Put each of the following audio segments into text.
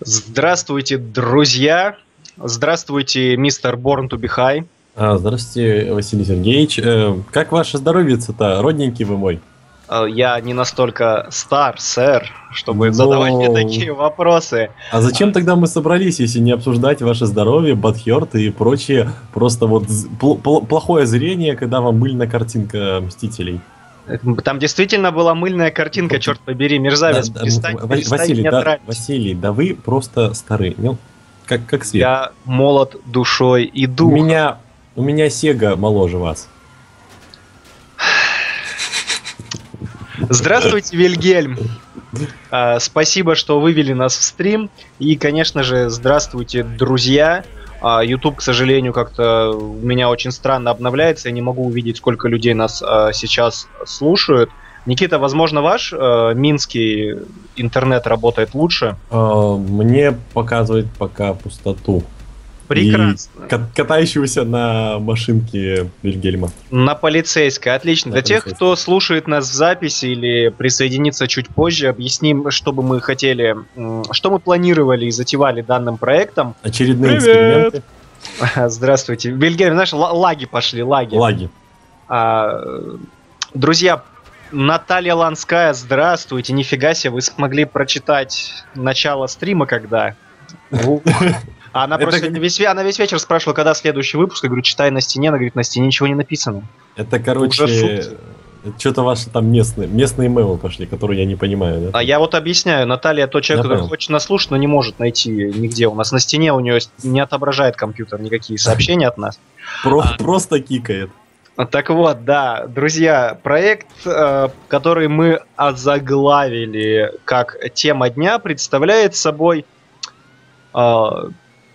Здравствуйте, друзья! Здравствуйте, мистер High. А, здравствуйте, Василий Сергеевич. Э, как ваше здоровье-то? Родненький вы мой. Э, я не настолько стар, сэр, чтобы Но... задавать мне такие вопросы. А зачем тогда мы собрались, если не обсуждать ваше здоровье, бадхерт и прочее, просто вот плохое зрение, когда вам мыльная картинка Мстителей? Там действительно была мыльная картинка, черт побери, мерзавец. Да, перестань, да, перестань Василий, да, Василий, да вы просто старый. Ну, как, как свет. Я молод душой и дух. У меня, у меня Сега моложе вас. Здравствуйте, Вильгельм. А, спасибо, что вывели нас в стрим. И, конечно же, здравствуйте, друзья. А, YouTube, к сожалению, как-то у меня очень странно обновляется. Я не могу увидеть, сколько людей нас а, сейчас слушают. Никита, возможно, ваш э, минский интернет работает лучше? Мне показывает пока пустоту. Прекрасно. И катающегося на машинке Вильгельма. На полицейской, отлично. На Для полицейской. тех, кто слушает нас в записи или присоединится чуть позже, объясним, что бы мы хотели, что мы планировали и затевали данным проектом. Очередные Привет! эксперименты. Здравствуйте. Вильгельм, знаешь, лаги пошли, лаги. Лаги. А, друзья, Наталья Ланская, здравствуйте. Нифига себе, вы смогли прочитать начало стрима когда? А она это... просто весь, она весь вечер спрашивала, когда следующий выпуск. Я говорю, читай на стене. Она говорит, на стене ничего не написано. Это, короче, что-то ваши там местные, местные мейлы пошли, которые я не понимаю, да? А я вот объясняю, Наталья тот человек, который хочет нас слушать, но не может найти нигде. У нас на стене у нее не отображает компьютер никакие сообщения от нас. Просто, просто кикает. Так вот, да, друзья, проект, э, который мы озаглавили как тема дня, представляет собой э,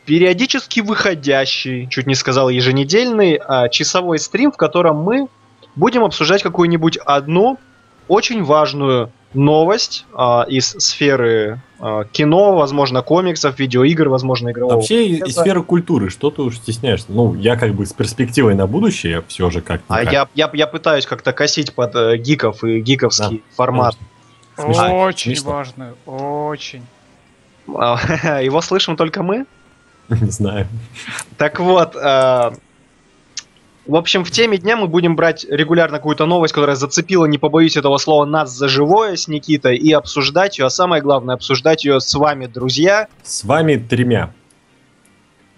периодически выходящий, чуть не сказал еженедельный, а, часовой стрим, в котором мы будем обсуждать какую-нибудь одну очень важную новость а, из сферы а, кино, возможно, комиксов, видеоигр, возможно, игрового. Вообще из сферы культуры, что ты уж стесняешься? Ну, я как бы с перспективой на будущее все же как-то. А я, я, я пытаюсь как-то косить под э, гиков и гиковский да, формат. Смешно. Очень Смешно. важно, очень. Его слышим только мы? Не знаю. Так вот, э, в общем, в теме дня мы будем брать регулярно какую-то новость, которая зацепила, не побоюсь этого слова, нас за живое с Никитой, и обсуждать ее, а самое главное, обсуждать ее с вами, друзья. С вами тремя.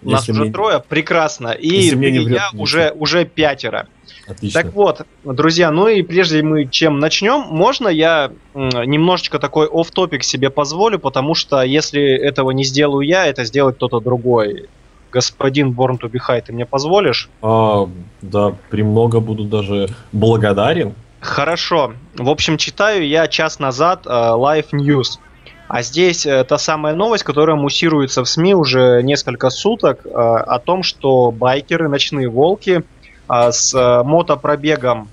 Нас Если уже мне... трое, прекрасно. И ты, я уже, уже пятеро. Отлично. Так вот, друзья, ну и прежде мы чем начнем, можно я немножечко такой оф топик себе позволю, потому что если этого не сделаю я, это сделает кто-то другой. Господин Born to be High, ты мне позволишь? А, да, премного буду даже благодарен. Хорошо. В общем, читаю я час назад uh, Live News. А здесь uh, та самая новость, которая муссируется в СМИ уже несколько суток, uh, о том, что байкеры, ночные волки, а, с э, мотопробегом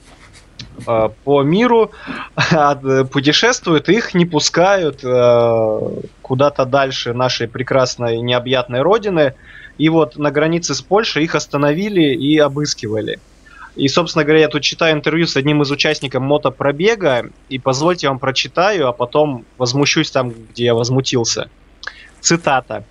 э, по миру путешествуют, их не пускают э, куда-то дальше нашей прекрасной необъятной родины. И вот на границе с Польшей их остановили и обыскивали. И, собственно говоря, я тут читаю интервью с одним из участников мотопробега, и позвольте вам прочитаю, а потом возмущусь там, где я возмутился. Цитата.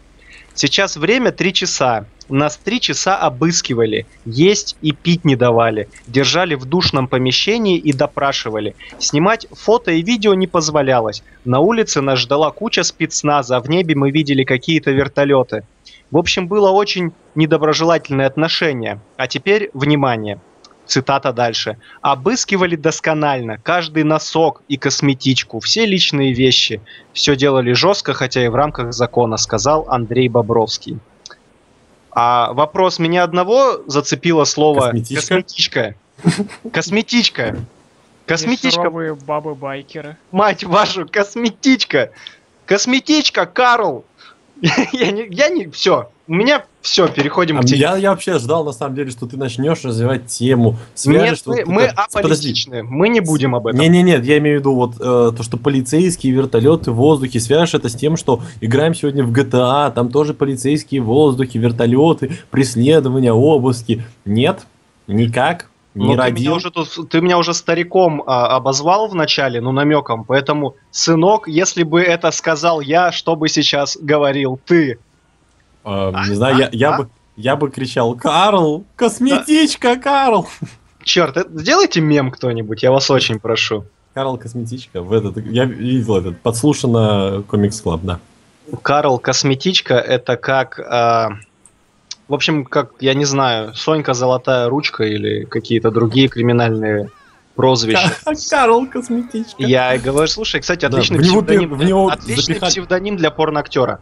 «Сейчас время 3 часа. Нас три часа обыскивали, есть и пить не давали, держали в душном помещении и допрашивали. Снимать фото и видео не позволялось. На улице нас ждала куча спецназа, а в небе мы видели какие-то вертолеты. В общем, было очень недоброжелательное отношение. А теперь, внимание, цитата дальше. «Обыскивали досконально, каждый носок и косметичку, все личные вещи. Все делали жестко, хотя и в рамках закона», сказал Андрей Бобровский. А вопрос меня одного зацепило слово косметичка. Косметичка. Косметичка. бабы-байкеры. Мать вашу, косметичка. Косметичка, Карл. я не, я не, все, у меня все, переходим а к теме. Я, я вообще ждал, на самом деле, что ты начнешь развивать тему. Свяжешь, Нет, мы, мы аполитичны, мы не будем об этом. Не-не-нет, я имею в виду вот э, то, что полицейские вертолеты в воздухе, свяжешь это с тем, что играем сегодня в GTA, там тоже полицейские воздухи, вертолеты, преследования, обыски. Нет, никак. Не ну, родил. Ты меня, уже тут, ты меня уже стариком а, обозвал в начале, ну намеком, поэтому, сынок, если бы это сказал я, что бы сейчас говорил ты? А, не знаю, а, я, я, а? бы, я бы кричал «Карл! Косметичка, да. Карл!» Черт, это, сделайте мем кто-нибудь, я вас очень прошу. Карл Косметичка, в этот, я видел этот, подслушано Комикс Club, да. Карл Косметичка это как... А, в общем, как, я не знаю, Сонька Золотая Ручка или какие-то другие криминальные прозвища. Карл Косметичка. Я говорю, слушай, кстати, отличный, да, псевдоним, в него отличный запихать... псевдоним для порноактера.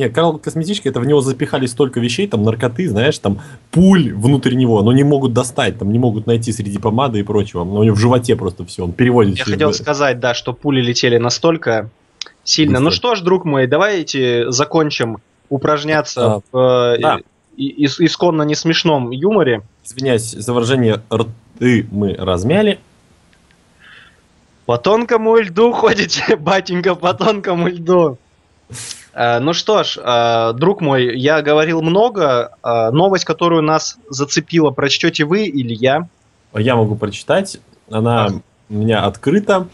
Не, Карл Косметичка, это в него запихали столько вещей, там наркоты, знаешь, там пуль внутрь него, но не могут достать, там не могут найти среди помады и прочего. Но у него в животе просто все, он переводит. Я хотел сказать, да, что пули летели настолько сильно. Быстро. Ну что ж, друг мой, давайте закончим упражняться а, в э, да ис исконно не смешном юморе. Извиняюсь, за выражение рты мы размяли. По тонкому льду ходите, батенька, по тонкому льду. А, ну что ж, а, друг мой, я говорил много. А, новость, которую нас зацепила, прочтете вы или я? Я могу прочитать. Она а. у меня открыта.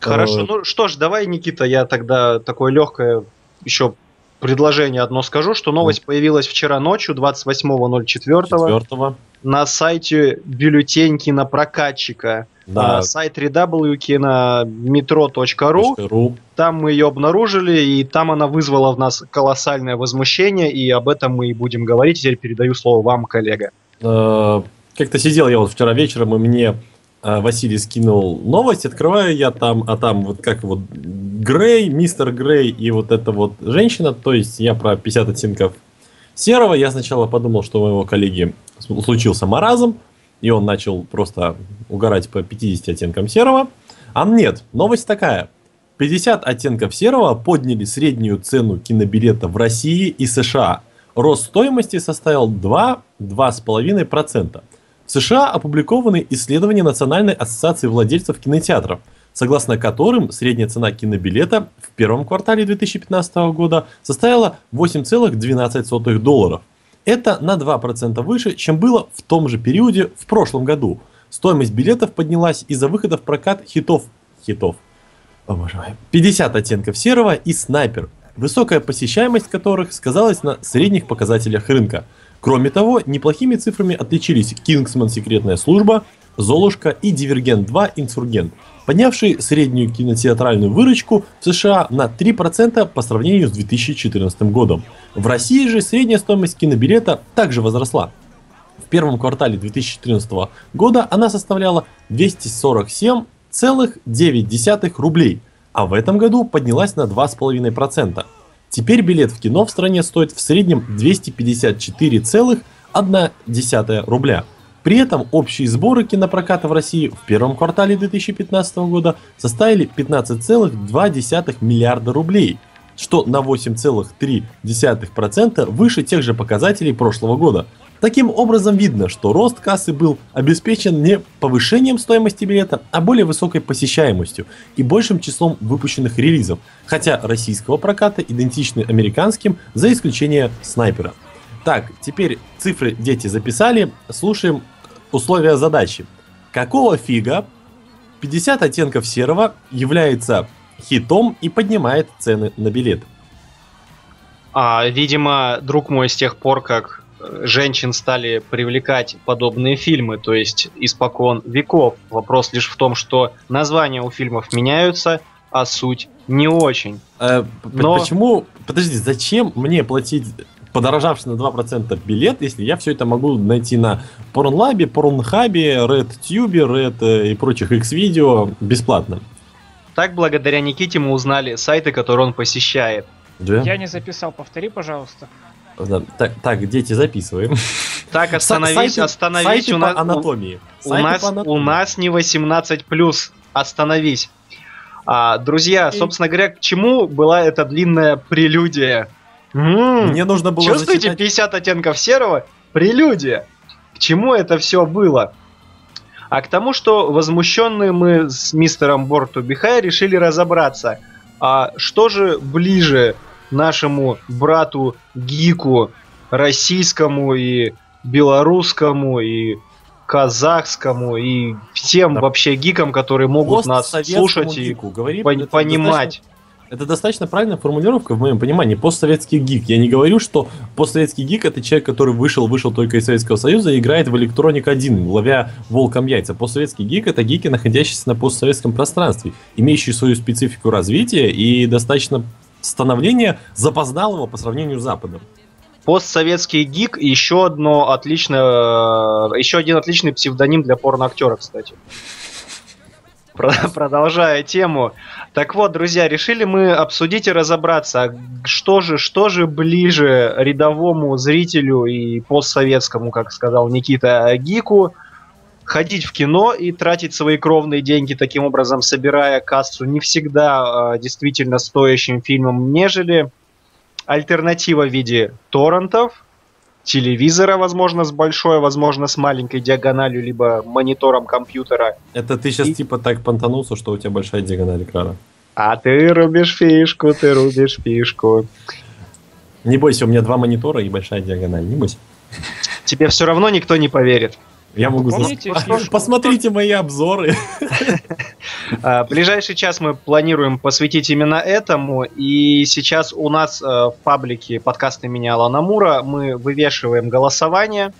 Хорошо, э, ну что ж, давай, Никита, я тогда такое легкое еще предложение одно скажу, что новость появилась вчера ночью, 28.04. На сайте бюллетень кинопрокатчика. Да. сайт www.kinometro.ru. Там мы ее обнаружили, и там она вызвала в нас колоссальное возмущение, и об этом мы и будем говорить. Теперь передаю слово вам, коллега. Э, как-то сидел я вот вчера вечером, и мне э, Василий скинул новость, открываю я там, а там вот как вот Грей, мистер Грей и вот эта вот женщина, то есть я про 50 оттенков серого, я сначала подумал, что у моего коллеги случился маразм, и он начал просто угорать по 50 оттенкам серого. А нет, новость такая. 50 оттенков серого подняли среднюю цену кинобилета в России и США. Рост стоимости составил 2-2,5%. В США опубликованы исследования Национальной ассоциации владельцев кинотеатров – согласно которым средняя цена кинобилета в первом квартале 2015 года составила 8,12 долларов. Это на 2% выше, чем было в том же периоде в прошлом году. Стоимость билетов поднялась из-за выхода в прокат хитов, хитов, о боже мой, 50 оттенков серого и снайпер, высокая посещаемость которых сказалась на средних показателях рынка. Кроме того, неплохими цифрами отличились Кингсман Секретная служба, Золушка и Дивергент 2 Инсургент – поднявший среднюю кинотеатральную выручку в США на 3% по сравнению с 2014 годом. В России же средняя стоимость кинобилета также возросла. В первом квартале 2014 года она составляла 247,9 рублей, а в этом году поднялась на 2,5%. Теперь билет в кино в стране стоит в среднем 254,1 рубля. При этом общие сборы кинопроката в России в первом квартале 2015 года составили 15,2 миллиарда рублей, что на 8,3% выше тех же показателей прошлого года. Таким образом видно, что рост кассы был обеспечен не повышением стоимости билета, а более высокой посещаемостью и большим числом выпущенных релизов, хотя российского проката идентичны американским за исключением снайпера. Так, теперь цифры дети записали, слушаем условия задачи. Какого фига 50 оттенков серого является хитом и поднимает цены на билеты? А, видимо, друг мой, с тех пор, как э, женщин стали привлекать подобные фильмы, то есть испокон веков. Вопрос лишь в том, что названия у фильмов меняются, а суть не очень. Э, Но... Почему? Подожди, зачем мне платить подорожавший на 2% билет, если я все это могу найти на Pornlab, Pornhub, RedTube, Red э, и прочих X-видео бесплатно. Так, благодаря Никите мы узнали сайты, которые он посещает. Да? Я не записал, повтори, пожалуйста. Да, так, так, дети, записываем. Так, остановись, сайты, остановись. Сайты у нас, анатомии. У, у, нас, анатомии. у нас не 18+, остановись. А, друзья, собственно говоря, к чему была эта длинная прелюдия? М-м, Мне нужно было Чувствуете зачитать... 50 оттенков серого? Прелюдия. К чему это все было? А к тому, что возмущенные мы с мистером Борту Бихай решили разобраться, а что же ближе нашему брату Гику, российскому и белорусскому и казахскому и всем Да. вообще гикам, которые могут нас слушать и гику, говори, пон- понимать. достаточно- Это достаточно правильная формулировка в моем понимании. Постсоветский гик. Я не говорю, что постсоветский гик это человек, который вышел, вышел только из Советского Союза и играет в Electronic 1, ловя волком яйца. Постсоветский гик это гики, находящиеся на постсоветском пространстве, имеющие свою специфику развития и достаточно становления запоздалого по сравнению с Западом. Постсоветский гик еще одно отличное, э, еще один отличный псевдоним для порноактера, кстати. Про- Продолжая тему. Так вот, друзья, решили мы обсудить и разобраться, а что же, что же ближе рядовому зрителю и постсоветскому, как сказал Никита, гику, ходить в кино и тратить свои кровные деньги, таким образом собирая кассу не всегда э, действительно стоящим фильмом, нежели альтернатива в виде торрентов, телевизора, возможно, с большой, возможно, с маленькой диагональю, либо монитором компьютера. Это ты сейчас И- типа так понтанулся, что у тебя большая диагональ экрана. А ты рубишь фишку, ты рубишь фишку. Не бойся, у меня два монитора и большая диагональ, не бойся. Тебе все равно никто не поверит. Я могу зас- Помните А, фишку? Посмотрите мои обзоры. А, Ближайший час мы планируем посвятить именно этому. И сейчас у нас э, в паблике подкаста меня Алана Мура мы вывешиваем голосование.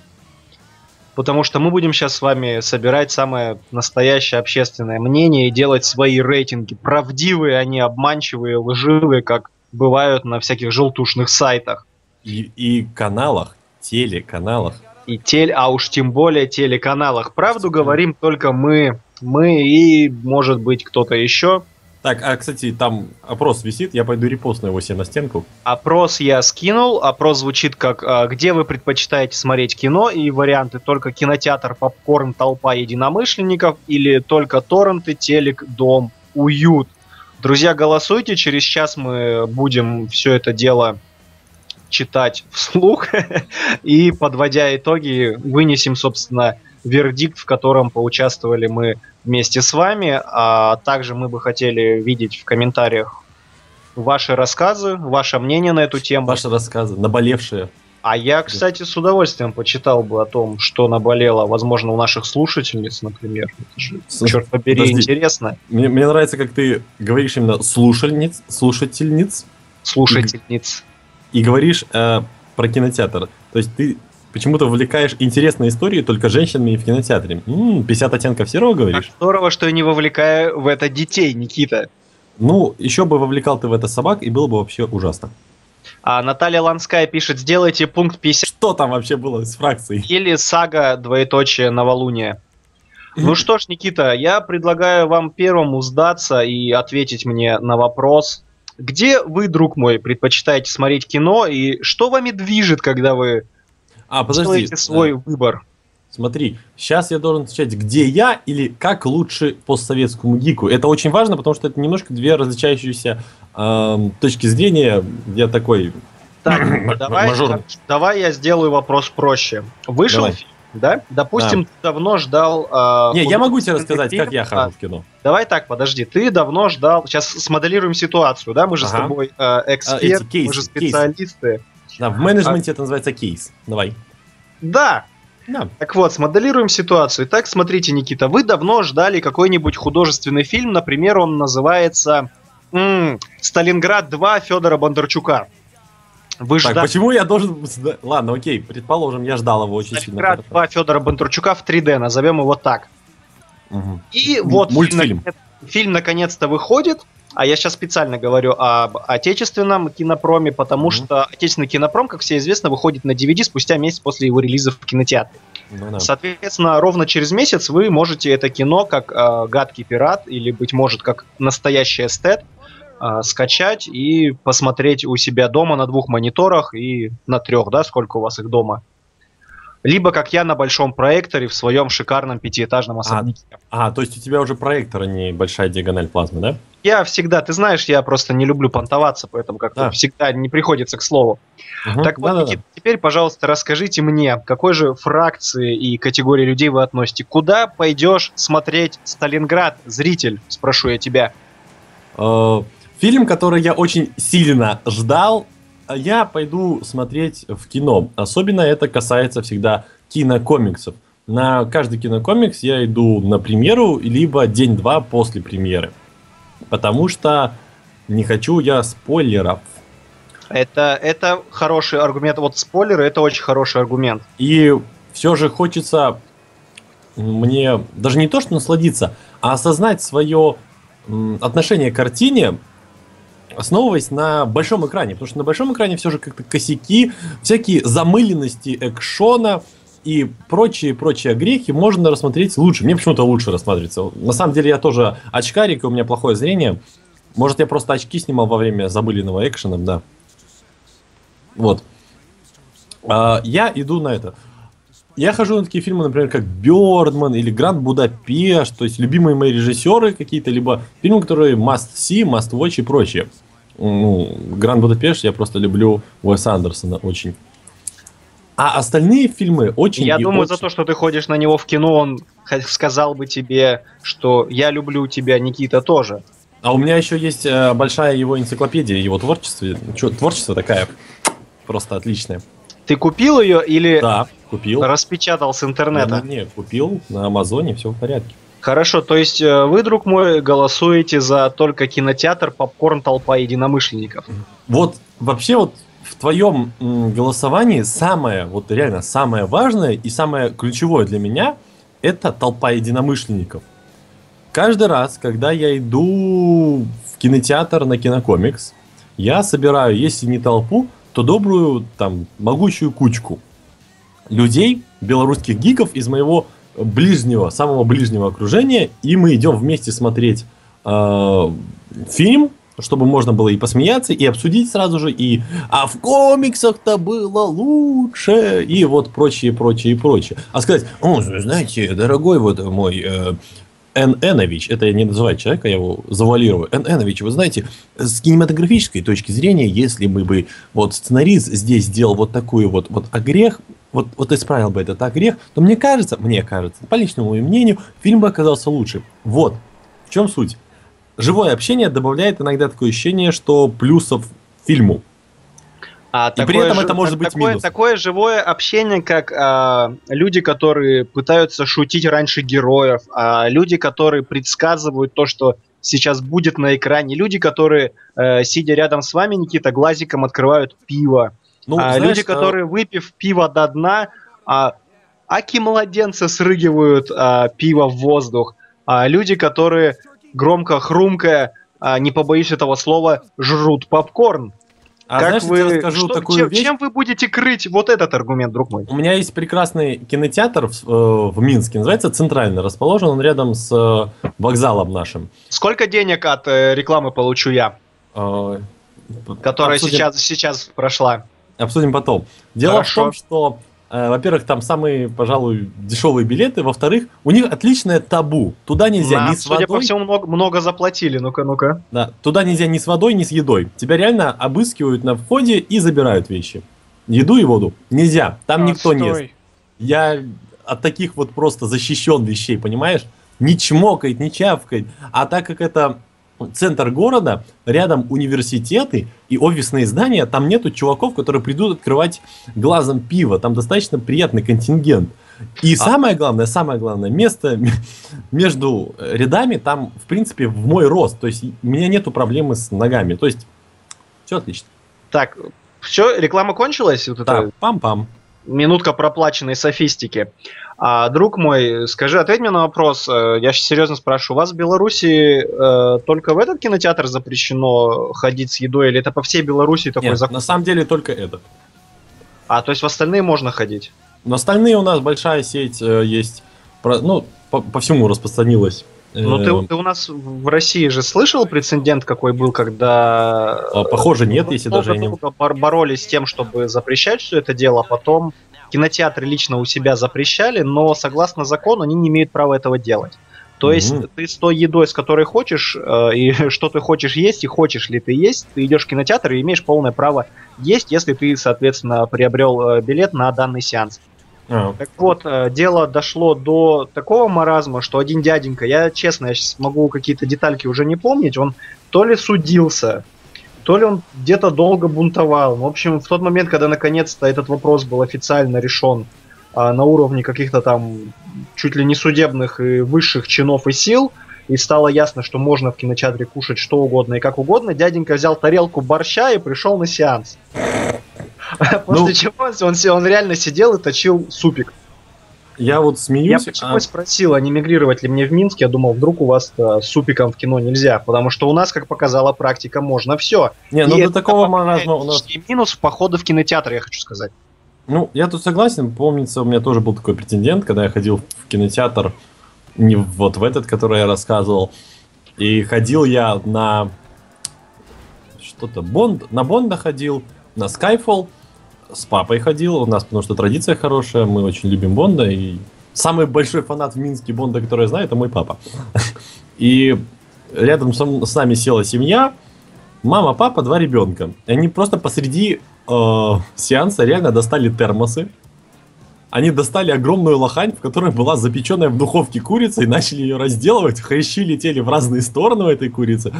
Потому что мы будем сейчас с вами собирать самое настоящее общественное мнение и делать свои рейтинги. Правдивые они, обманчивые, лживые, как бывают на всяких желтушных сайтах. И, и каналах, телеканалах. И тель, а уж тем более телеканалах. Правду говорим только мы, мы и, может быть, кто-то еще. Так, а, кстати, там опрос висит, я пойду репостну его себе на стенку. Опрос я скинул. Опрос звучит как а, «Где вы предпочитаете смотреть кино?» И варианты только кинотеатр, попкорн, толпа единомышленников или только торренты, телек, дом, уют. Друзья, голосуйте. Через час мы будем все это дело читать вслух и, подводя итоги, вынесем, собственно, вердикт, в котором поучаствовали мы вместе с вами. А также мы бы хотели видеть в комментариях ваши рассказы, ваше мнение на эту тему. Ваши рассказы, наболевшие. А я, кстати, с удовольствием почитал бы о том, что наболело, возможно, у наших слушательниц, например. Это же, черт побери, подожди. интересно. Мне, мне нравится, как ты говоришь именно слушальниц, слушательниц Слушательниц. И говоришь э, про кинотеатр. То есть ты почему-то вовлекаешь интересные истории только женщинами в кинотеатре. М, 50 оттенков серого говоришь? здорово, что я не вовлекаю в это детей, Никита. Ну, еще бы вовлекал ты в это собак, и было бы вообще ужасно. А Наталья Ланская пишет, сделайте пункт 50 Что там вообще было с фракцией? или сага двоеточие новолуние. Ну что ж, Никита, я предлагаю вам первому сдаться и ответить мне на вопрос. Где вы, друг мой, предпочитаете смотреть кино и что вами движет, когда вы А, подожди. делаете свой э, выбор? Смотри, сейчас я должен отвечать, где я или как лучше постсоветскому гику. Это очень важно, потому что это немножко две различающиеся эм, точки зрения. Я такой... Так, давай, давай я сделаю вопрос проще. Вышел Давай. фильм, да? Допустим, ты давно ждал... э, Не, я могу тебе рассказать, фильм. как я А, хожу в кино. Давай так, подожди. Ты давно ждал... Сейчас смоделируем ситуацию, да? Мы же с Ага. тобой э, эксперт, эти кейсы, мы же специалисты. Да, в менеджменте это называется кейс. Давай. Да, Да. Так вот, смоделируем ситуацию. Итак, смотрите, Никита, вы давно ждали какой-нибудь художественный фильм, например, он называется м, «Сталинград 2» Федора Бондарчука. Вы Так, ждали почему я должен... Ладно, окей, предположим, я ждал его очень сильно. «Сталинград хорошо. 2» Федора Бондарчука в 3D, назовем его так. Мгм. И вот мультфильм. Фильм, наконец- фильм наконец-то выходит, а я сейчас специально говорю об отечественном кинопроме, потому Мгм. что отечественный кинопром, как все известно, выходит на DVD спустя месяц после его релиза в кинотеатре. Ну да. Соответственно, ровно через месяц вы можете это кино как э, гадкий пират или, быть может, как настоящий эстет э, скачать и посмотреть у себя дома на двух мониторах и на трех, да, сколько у вас их дома. Либо как я на большом проекторе в своем шикарном пятиэтажном особняке. А, то есть у тебя уже проектор, а не большая диагональ плазмы, да? Я всегда, ты знаешь, я просто не люблю понтоваться, поэтому как-то Да. всегда не приходится к слову. Мгм. Так вот. Никита, теперь, пожалуйста, расскажите мне, к какой же фракции и категории людей вы относите? Куда пойдешь смотреть Сталинград, зритель? Спрошу я тебя. Э, Фильм, который я очень сильно ждал, я пойду смотреть в кино. Особенно это касается всегда кинокомиксов. на каждый кинокомикс я иду на премьеру, либо день-два после премьеры. Потому что не хочу я спойлеров. Это, это хороший аргумент. Вот спойлеры это очень хороший аргумент. И все же хочется мне даже не то, что насладиться, а осознать свое отношение к картине, основываясь на большом экране. Потому что на большом экране все же как-то косяки, всякие замыленности экшона и прочие-прочие грехи можно рассмотреть лучше. Мне почему-то лучше рассматривается. На самом деле я тоже очкарик, и у меня плохое зрение. Может, я просто очки снимал во время замыленного экшена, да. Вот. А, я иду на это. Я хожу на такие фильмы, например, как Бёрдман или Гранд Будапешт, то есть любимые мои режиссеры какие-то, либо фильмы, которые must see, must watch и прочее. Ну, Гранд Будапешт я просто люблю Уэса Андерсона очень. А остальные фильмы очень... Я думаю, очень... за то, что ты ходишь на него в кино, он сказал бы тебе, что я люблю тебя, Никита, тоже. А у меня еще есть э, большая его энциклопедия, его творчество. Творчество такая просто отличная. Ты купил ее или да, купил. распечатал с интернета? Не, не, купил на Амазоне, все в порядке. Хорошо, то есть э, вы, друг мой, голосуете за только кинотеатр, попкорн, толпа единомышленников. Вот вообще вот в твоем голосовании самое, вот реально самое важное и самое ключевое для меня это толпа единомышленников. Каждый раз, когда я иду в кинотеатр на кинокомикс, я собираю, если не толпу, то добрую, там, могучую кучку людей, белорусских гиков из моего ближнего, самого ближнего окружения, и мы идем вместе смотреть э, фильм, чтобы можно было и посмеяться, и обсудить сразу же, и а в комиксах-то было лучше, и вот прочее, прочее, прочее. А сказать, о, знаете, дорогой вот мой э, Н. Это я не называю человека, я его завалирую. Н. Вы знаете, с кинематографической точки зрения, если мы бы вот сценарист здесь сделал вот такую вот, вот огрех, вот, вот исправил бы этот огрех, то мне кажется, мне кажется, по личному мнению, фильм бы оказался лучше. Вот, в чем суть. Живое общение добавляет иногда такое ощущение, что плюсов фильму. А и при этом это может быть такое, минус. Такое живое общение, как а, люди, которые пытаются шутить раньше героев, а, люди, которые предсказывают то, что сейчас будет на экране, люди, которые, э, сидя рядом с вами, Никита, глазиком открывают пиво, ну, а, знаешь, люди, что... которые, выпив пиво до дна, а, аки младенцы срыгивают а, пиво в воздух, а, люди, которые громко хрумкая, а, не побоюсь этого слова, жрут попкорн. А как знаешь, вы... я расскажу что, такую чем, вещь? Чем вы будете крыть вот этот аргумент, друг мой? У меня есть прекрасный кинотеатр в, э, в Минске, называется Центральный, расположен он рядом с э, вокзалом нашим. Сколько денег от э, рекламы получу я? Э, которая обсудим, сейчас, сейчас прошла. Обсудим потом. Дело Хорошо. в том, что во-первых, там самые, пожалуй, дешевые билеты. Во-вторых, у них отличное табу. Туда нельзя да, ни с судя водой... по всему, много, много заплатили. Ну-ка, ну-ка. Да, туда нельзя ни с водой, ни с едой. Тебя реально обыскивают на входе и забирают вещи. Еду и воду. Нельзя. Там а, никто не ест. Я от таких вот просто защищен вещей, понимаешь? Не чмокает, не чавкает. А так как это центр города, рядом университеты и офисные здания, там нету чуваков, которые придут открывать глазом пиво, там достаточно приятный контингент. И а... самое главное, самое главное, место между рядами там, в принципе, в мой рост. То есть у меня нету проблемы с ногами. То есть все отлично. Так, все, реклама кончилась? Вот это... пам-пам. Минутка проплаченной софистики. А, друг мой, скажи, ответь мне на вопрос. Э, я серьезно спрашиваю, у вас в Беларуси э, только в этот кинотеатр запрещено ходить с едой, или это по всей Беларуси такой Нет, закон? на самом деле только этот. А, то есть в остальные можно ходить? На остальные у нас большая сеть э, есть, ну, по, по всему распространилась. Ну, ты, э, ты у нас в России же слышал прецедент, какой был, когда... А, похоже, нет, если даже не... боролись с тем, чтобы запрещать все это дело, а потом кинотеатры лично у себя запрещали, но согласно закону они не имеют права этого делать. То mm-hmm. есть ты с той едой, с которой хочешь, э, и что ты хочешь есть, и хочешь ли ты есть, ты идешь в кинотеатр и имеешь полное право есть, если ты, соответственно, приобрел э, билет на данный сеанс. Oh. Так вот, э, дело дошло до такого маразма, что один дяденька, я честно, я сейчас могу какие-то детальки уже не помнить, он то ли судился, то ли он где-то долго бунтовал. В общем, в тот момент, когда наконец-то этот вопрос был официально решен, а, на уровне каких-то там чуть ли не судебных и высших чинов и сил, и стало ясно, что можно в кинотеатре кушать что угодно и как угодно, дяденька взял тарелку борща и пришел на сеанс. После Ну. чего он, реально сидел и точил супик. Я вот Я смеюсь. почему а- спросил, а не мигрировать ли мне в Минск? Я думал, вдруг у вас э, с супиком в кино нельзя, потому что у нас, как показала практика, можно все. Не, ну до такого маразма у нас... минус в походы в кинотеатр, я хочу сказать. Ну, я тут согласен. Помнится, у меня тоже был такой претендент, когда я ходил в кинотеатр, не вот в этот, который я рассказывал. И ходил я на что-то Бонд, на Бонда ходил, на Skyfall, с папой ходил у нас, потому что традиция хорошая, мы очень любим Бонда, и самый большой фанат в Минске Бонда, который я знаю, это мой папа. И рядом с нами села семья, мама, папа, два ребенка. И они просто посреди э, сеанса реально достали термосы. Они достали огромную лохань, в которой была запеченная в духовке курица, и начали ее разделывать. Хрящи летели в разные стороны у этой курицы.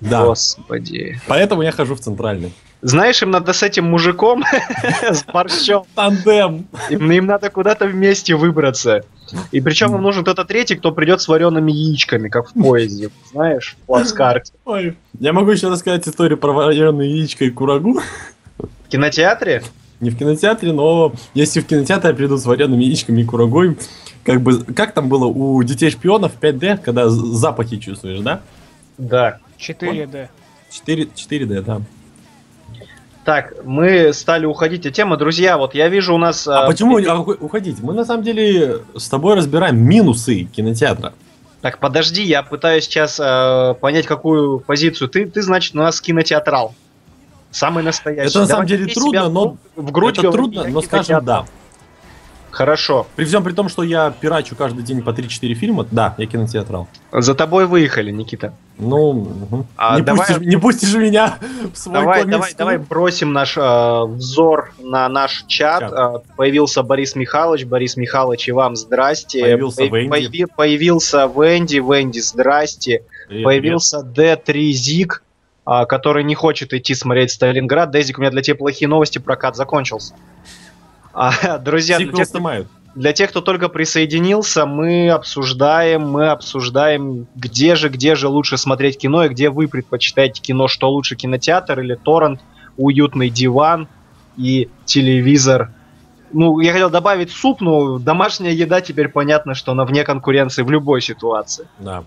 Да, Господи. поэтому я хожу в центральный. Знаешь, им надо с этим мужиком, с борщом, Тандем! им, им надо куда-то вместе выбраться. И причем им нужен кто-то третий, кто придет с вареными яичками, как в поезде, знаешь, в плацкарте. Ой. Я могу еще рассказать историю про вареное яичко и курагу. В кинотеатре? Не в кинотеатре, но если в кинотеатре придут с вареными яичками и курагой, как бы, как там было у детей шпионов 5D, когда запахи чувствуешь, да? Да. 4D. 4, 4D, да. Так, мы стали уходить от темы. Друзья, вот я вижу у нас... А э, почему а, ух- уходить? Мы на самом деле с тобой разбираем минусы кинотеатра. Так, подожди, я пытаюсь сейчас э, понять, какую позицию. Ты, ты, значит, у нас кинотеатрал. Самый настоящий. Это на самом Давай деле трудно, но в грудь это трудно, но скажем да. Хорошо. При всем при том, что я пирачу каждый день по 3-4 фильма, да, я кинотеатрал. За тобой выехали, Никита. Ну, мгм. А не, давай- пустишь, не пустишь меня в свой Давай, комикс давай, давай бросим наш э, взор на наш чат. Чат. Э, появился Борис Михайлович. Борис Михайлович, и вам здрасте. Появился Пой- Венди. появи- появился Венди. Венди, здрасте. Привет, Появился D3 Зик, а, который не хочет идти смотреть Сталинград. Дезик, у меня для тебя плохие новости, прокат закончился. А, друзья, для тех, снимают. для тех, кто только присоединился, мы обсуждаем, мы обсуждаем, где же, где же лучше смотреть кино и где вы предпочитаете кино, что лучше кинотеатр или торрент, уютный диван и телевизор. Ну, я хотел добавить суп, но домашняя еда теперь понятно, что она вне конкуренции в любой ситуации. Да.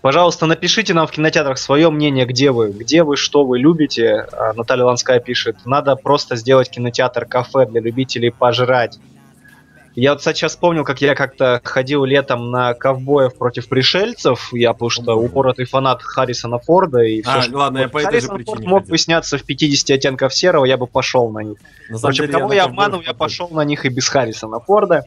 Пожалуйста, напишите нам в кинотеатрах свое мнение, где вы, где вы, что вы любите. А, Наталья Ланская пишет, надо просто сделать кинотеатр-кафе для любителей пожрать. Я вот кстати, сейчас вспомнил, как я как-то ходил летом на ковбоев против пришельцев. Я, потому что упоротый фанат Харрисона Форда и все, А, что... ладно, я по этой же Харрисон Форд причине мог ходил. бы сняться в 50 оттенков серого, я бы пошел на них. На Впрочем, деле, кого я ковбоях обманываю, я пошел на них и без Харрисона Форда.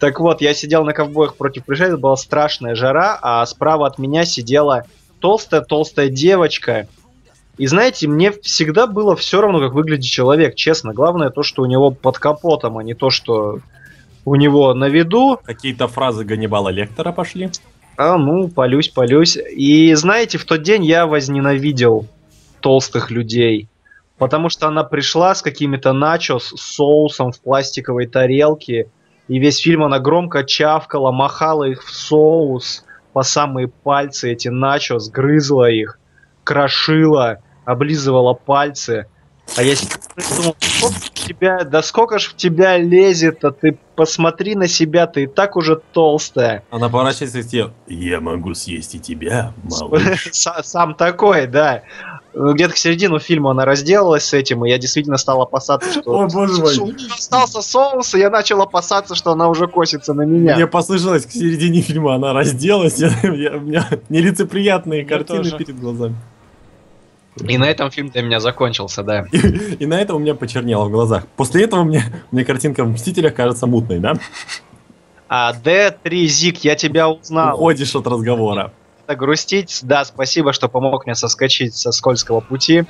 Так вот, я сидел на ковбоях против пришельцев, была страшная жара, а справа от меня сидела толстая-толстая девочка. И знаете, мне всегда было все равно, как выглядит человек, честно. Главное то, что у него под капотом, а не то, что у него на виду. Какие-то фразы Ганнибала Лектора пошли. А, ну, полюсь, полюсь. И знаете, в тот день я возненавидел толстых людей. Потому что она пришла с какими-то начос, с соусом в пластиковой тарелке. И весь фильм она громко чавкала, махала их в соус по самые пальцы, эти начос, грызла их, крошила, облизывала пальцы. А я и думал, сколько в тебя, да сколько ж в тебя лезет, а ты посмотри на себя, ты и так уже толстая. Она поворачивается к тебе. Я могу съесть и тебя, малыш. Са- Сам такой, да. Ну, Где-то к середину фильма она разделалась с этим, и я действительно стал опасаться, что... О, боже мой. Остался соус, и я начал опасаться, что она уже косится на меня. Мне послышалось к середине фильма, она разделась, у меня нелицеприятные картины перед глазами. И на этом фильм для меня закончился, да. И, и на это у меня почернело в глазах. После этого мне, мне картинка в Мстителях кажется мутной, да? А D3 Зик, я тебя узнал. Уходишь от разговора. Это грустить. Да, спасибо, что помог мне соскочить со скользкого пути.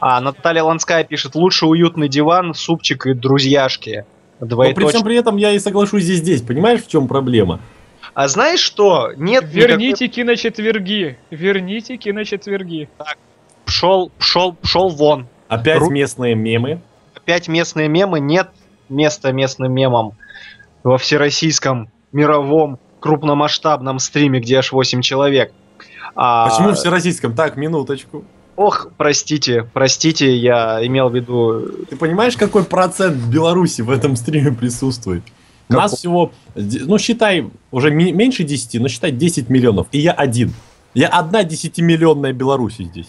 А Наталья Ланская пишет, лучше уютный диван, супчик и друзьяшки. Но при всем при этом я и соглашусь здесь, здесь. Понимаешь, в чем проблема? А знаешь что? Нет никакой- Верните киночетверги. Верните киночетверги. Пшел, пшел, пшел вон. Опять Ру- местные мемы. 45 местные мемы, нет места местным мемам во всероссийском мировом крупномасштабном стриме, где аж 8 человек. А, Почему в всероссийском? Так, минуточку. Ох, простите, простите, я имел в виду... Ты понимаешь, какой процент Беларуси в этом стриме присутствует? Какой? Нас всего, ну считай, уже меньше 10, но считай 10 миллионов. И я один. Я одна 10-миллионная Беларусь здесь.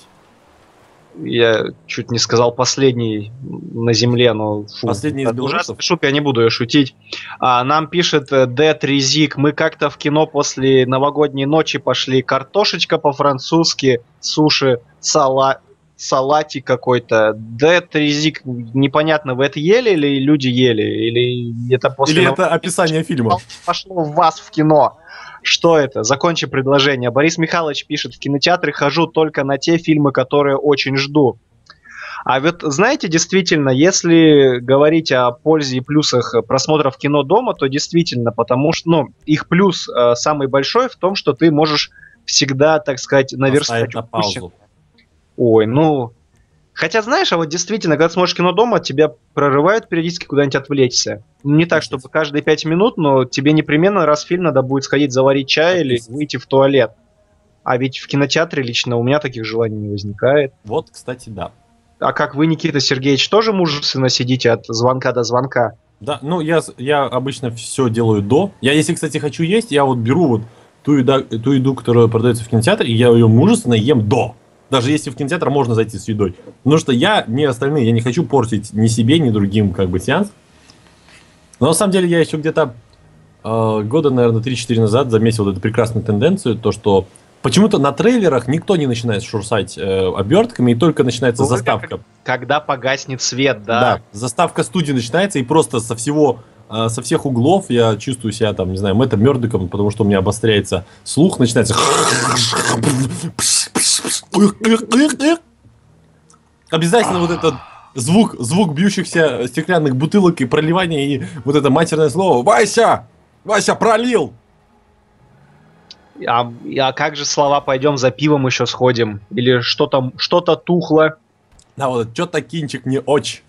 Я чуть не сказал последний на земле, но... Фу, Последний из ужасная шутка, я не буду ее шутить. А, нам пишет э, Дэд Резик, мы как-то в кино после новогодней ночи пошли. Картошечка по-французски, суши, сала... салати какой-то. Дэд Резик, непонятно, вы это ели или люди ели? Или это после Или нов- это описание фильма? пошло в вас в кино. Что это? Закончи предложение. Борис Михайлович пишет, в кинотеатры хожу только на те фильмы, которые очень жду. А вот знаете, действительно, если говорить о пользе и плюсах просмотров кино дома, то действительно, потому что, ну, их плюс э, самый большой в том, что ты можешь всегда, так сказать, наверстать Поставить на паузу. Ой, ну... Хотя, знаешь, а вот действительно, когда смотришь кино дома, тебя прорывают периодически куда-нибудь отвлечься. Не так, чтобы каждые пять минут, но тебе непременно раз в фильм надо будет сходить заварить чай или выйти в туалет. А ведь в кинотеатре лично у меня таких желаний не возникает. Вот, кстати, да. А как вы, Никита Сергеевич, тоже мужественно сидите от звонка до звонка? Да, ну я, я обычно все делаю до. Я, если, кстати, хочу есть, я вот беру вот ту еду, ту еду, которая продается в кинотеатре, и я ее мужественно ем до. Даже если в кинотеатр можно зайти с едой. Потому что я, не остальные, я не хочу портить ни себе, ни другим как бы сеанс. Но на самом деле я еще где-то э, года, наверное, 3-4 назад заметил вот эту прекрасную тенденцию, то что почему-то на трейлерах никто не начинает шурсать э, обертками, и только начинается Ну, заставка. как- Когда погаснет свет, Да. да. заставка студии начинается, и просто со всего со всех углов я чувствую себя там, не знаю, Мэттом Мёрдоком, потому что у меня обостряется слух, начинается... Обязательно вот этот звук, звук бьющихся стеклянных бутылок и проливания, и вот это матерное слово «Вася! Вася, пролил!» А, а как же слова «пойдем за пивом еще сходим»? Или что-то что-то тухло? Да, вот что-то кинчик не очень.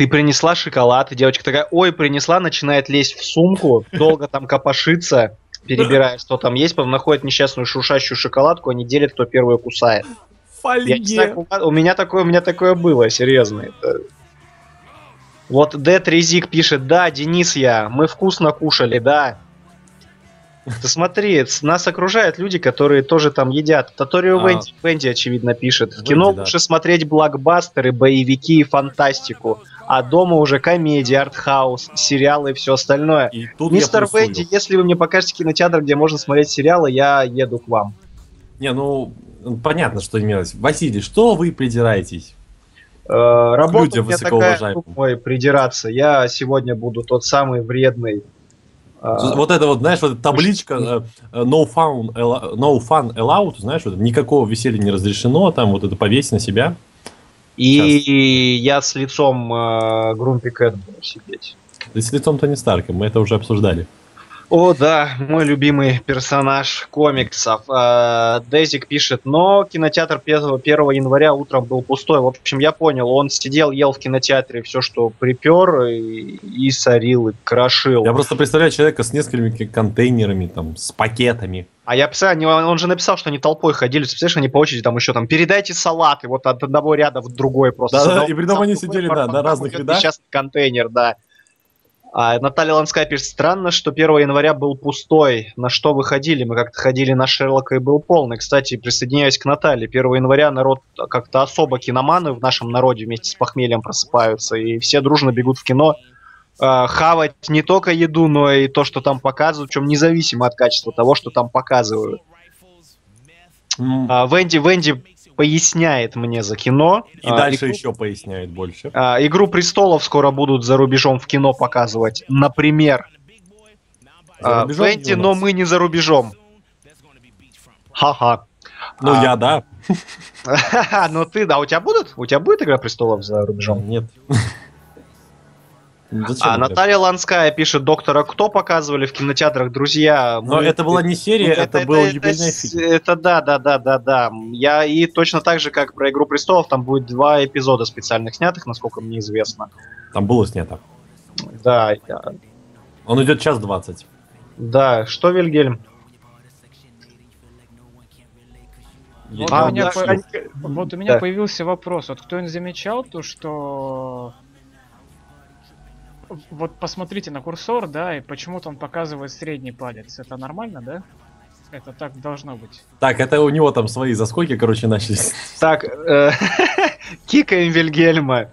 Ты принесла шоколад, и девочка такая, ой, принесла, начинает лезть в сумку, долго там копошится, перебирая, что там есть, потом находит несчастную шуршащую шоколадку, они делят, кто первую кусает. Я не знаю, Фольге. у меня такое, у меня такое было, серьезно. это. Вот Дэд Резик пишет, да, Денис я, мы вкусно кушали, да. Ты смотри, нас окружают люди, которые тоже там едят. Таторио А. Венди, Венди, очевидно, пишет. В Венди, кино да. лучше смотреть блокбастеры, боевики и фантастику, а дома уже комедии, артхаус, сериалы и все остальное. И тут Мистер. Венди, если вы мне покажете кинотеатр, где можно смотреть сериалы, я еду к вам. Не, ну, понятно, что имелось. Василий, что вы придираетесь? Э, Работа Людям у меня такая, мой, придираться. Я сегодня буду тот самый вредный. э, Вот это вот, знаешь, вот табличка э, э, no, fun, no fun allowed, знаешь, вот никакого веселья не разрешено, там вот это повесь на себя. И я с лицом э, Грумпи Кэт буду сидеть. Да с лицом Тони Старка, мы это уже обсуждали. О, да, мой любимый персонаж комиксов. Э, Дезик пишет, но кинотеатр 1, 1 января утром был пустой. В общем, я понял, он сидел, ел в кинотеатре все, что припер, и, и сорил, и крошил. Я просто представляю человека с несколькими контейнерами, там, с пакетами. А я писал, он же написал, что они толпой ходили, представляешь, они по очереди там еще там, передайте салаты, вот от одного ряда в другой просто. С одного и при этом они сидели, да, на разных рядах. несчастный контейнер, да. А Наталья Ланская пишет, странно, что 1 января был пустой. На что вы ходили? Мы как-то ходили на Шерлока и был полный. Кстати, присоединяюсь к Наталье. 1 января народ как-то особо киноманы в нашем народе вместе с похмельем просыпаются. И все дружно бегут в кино. Э, хавать не только еду, но и то, что там показывают, причем независимо от качества того, что там показывают. А, Венди, Венди поясняет мне за кино. И А, дальше игру, еще поясняет больше. а, Игру престолов скоро будут за рубежом в кино показывать. Например. А, Венди, но мы не за рубежом. Ха-ха. Ну, а- я, да. Ну ты, да, у тебя будут? У тебя будет Игра престолов за рубежом? Нет. Зачем А это? Наталья Ланская пишет, доктора кто показывали в кинотеатрах, друзья. Но мы- это была не серия, Ну, это, был юбилейный с- фильм. Это да, да, да, да, да. Я и точно так же, как про Игру престолов, там будет два эпизода специальных снятых, насколько мне известно. Там было снято. Да, я- Он идет час двадцать. да. Что, Вильгельм? Вот, А, у меня да, по- вот у меня да. появился вопрос. Вот кто-нибудь замечал то, что... Вот посмотрите на курсор, да, и почему-то он показывает средний палец. Это нормально, да? Это так должно быть. Так, это у него там свои заскоки, короче, начались. Так, э, кикаем Вильгельма.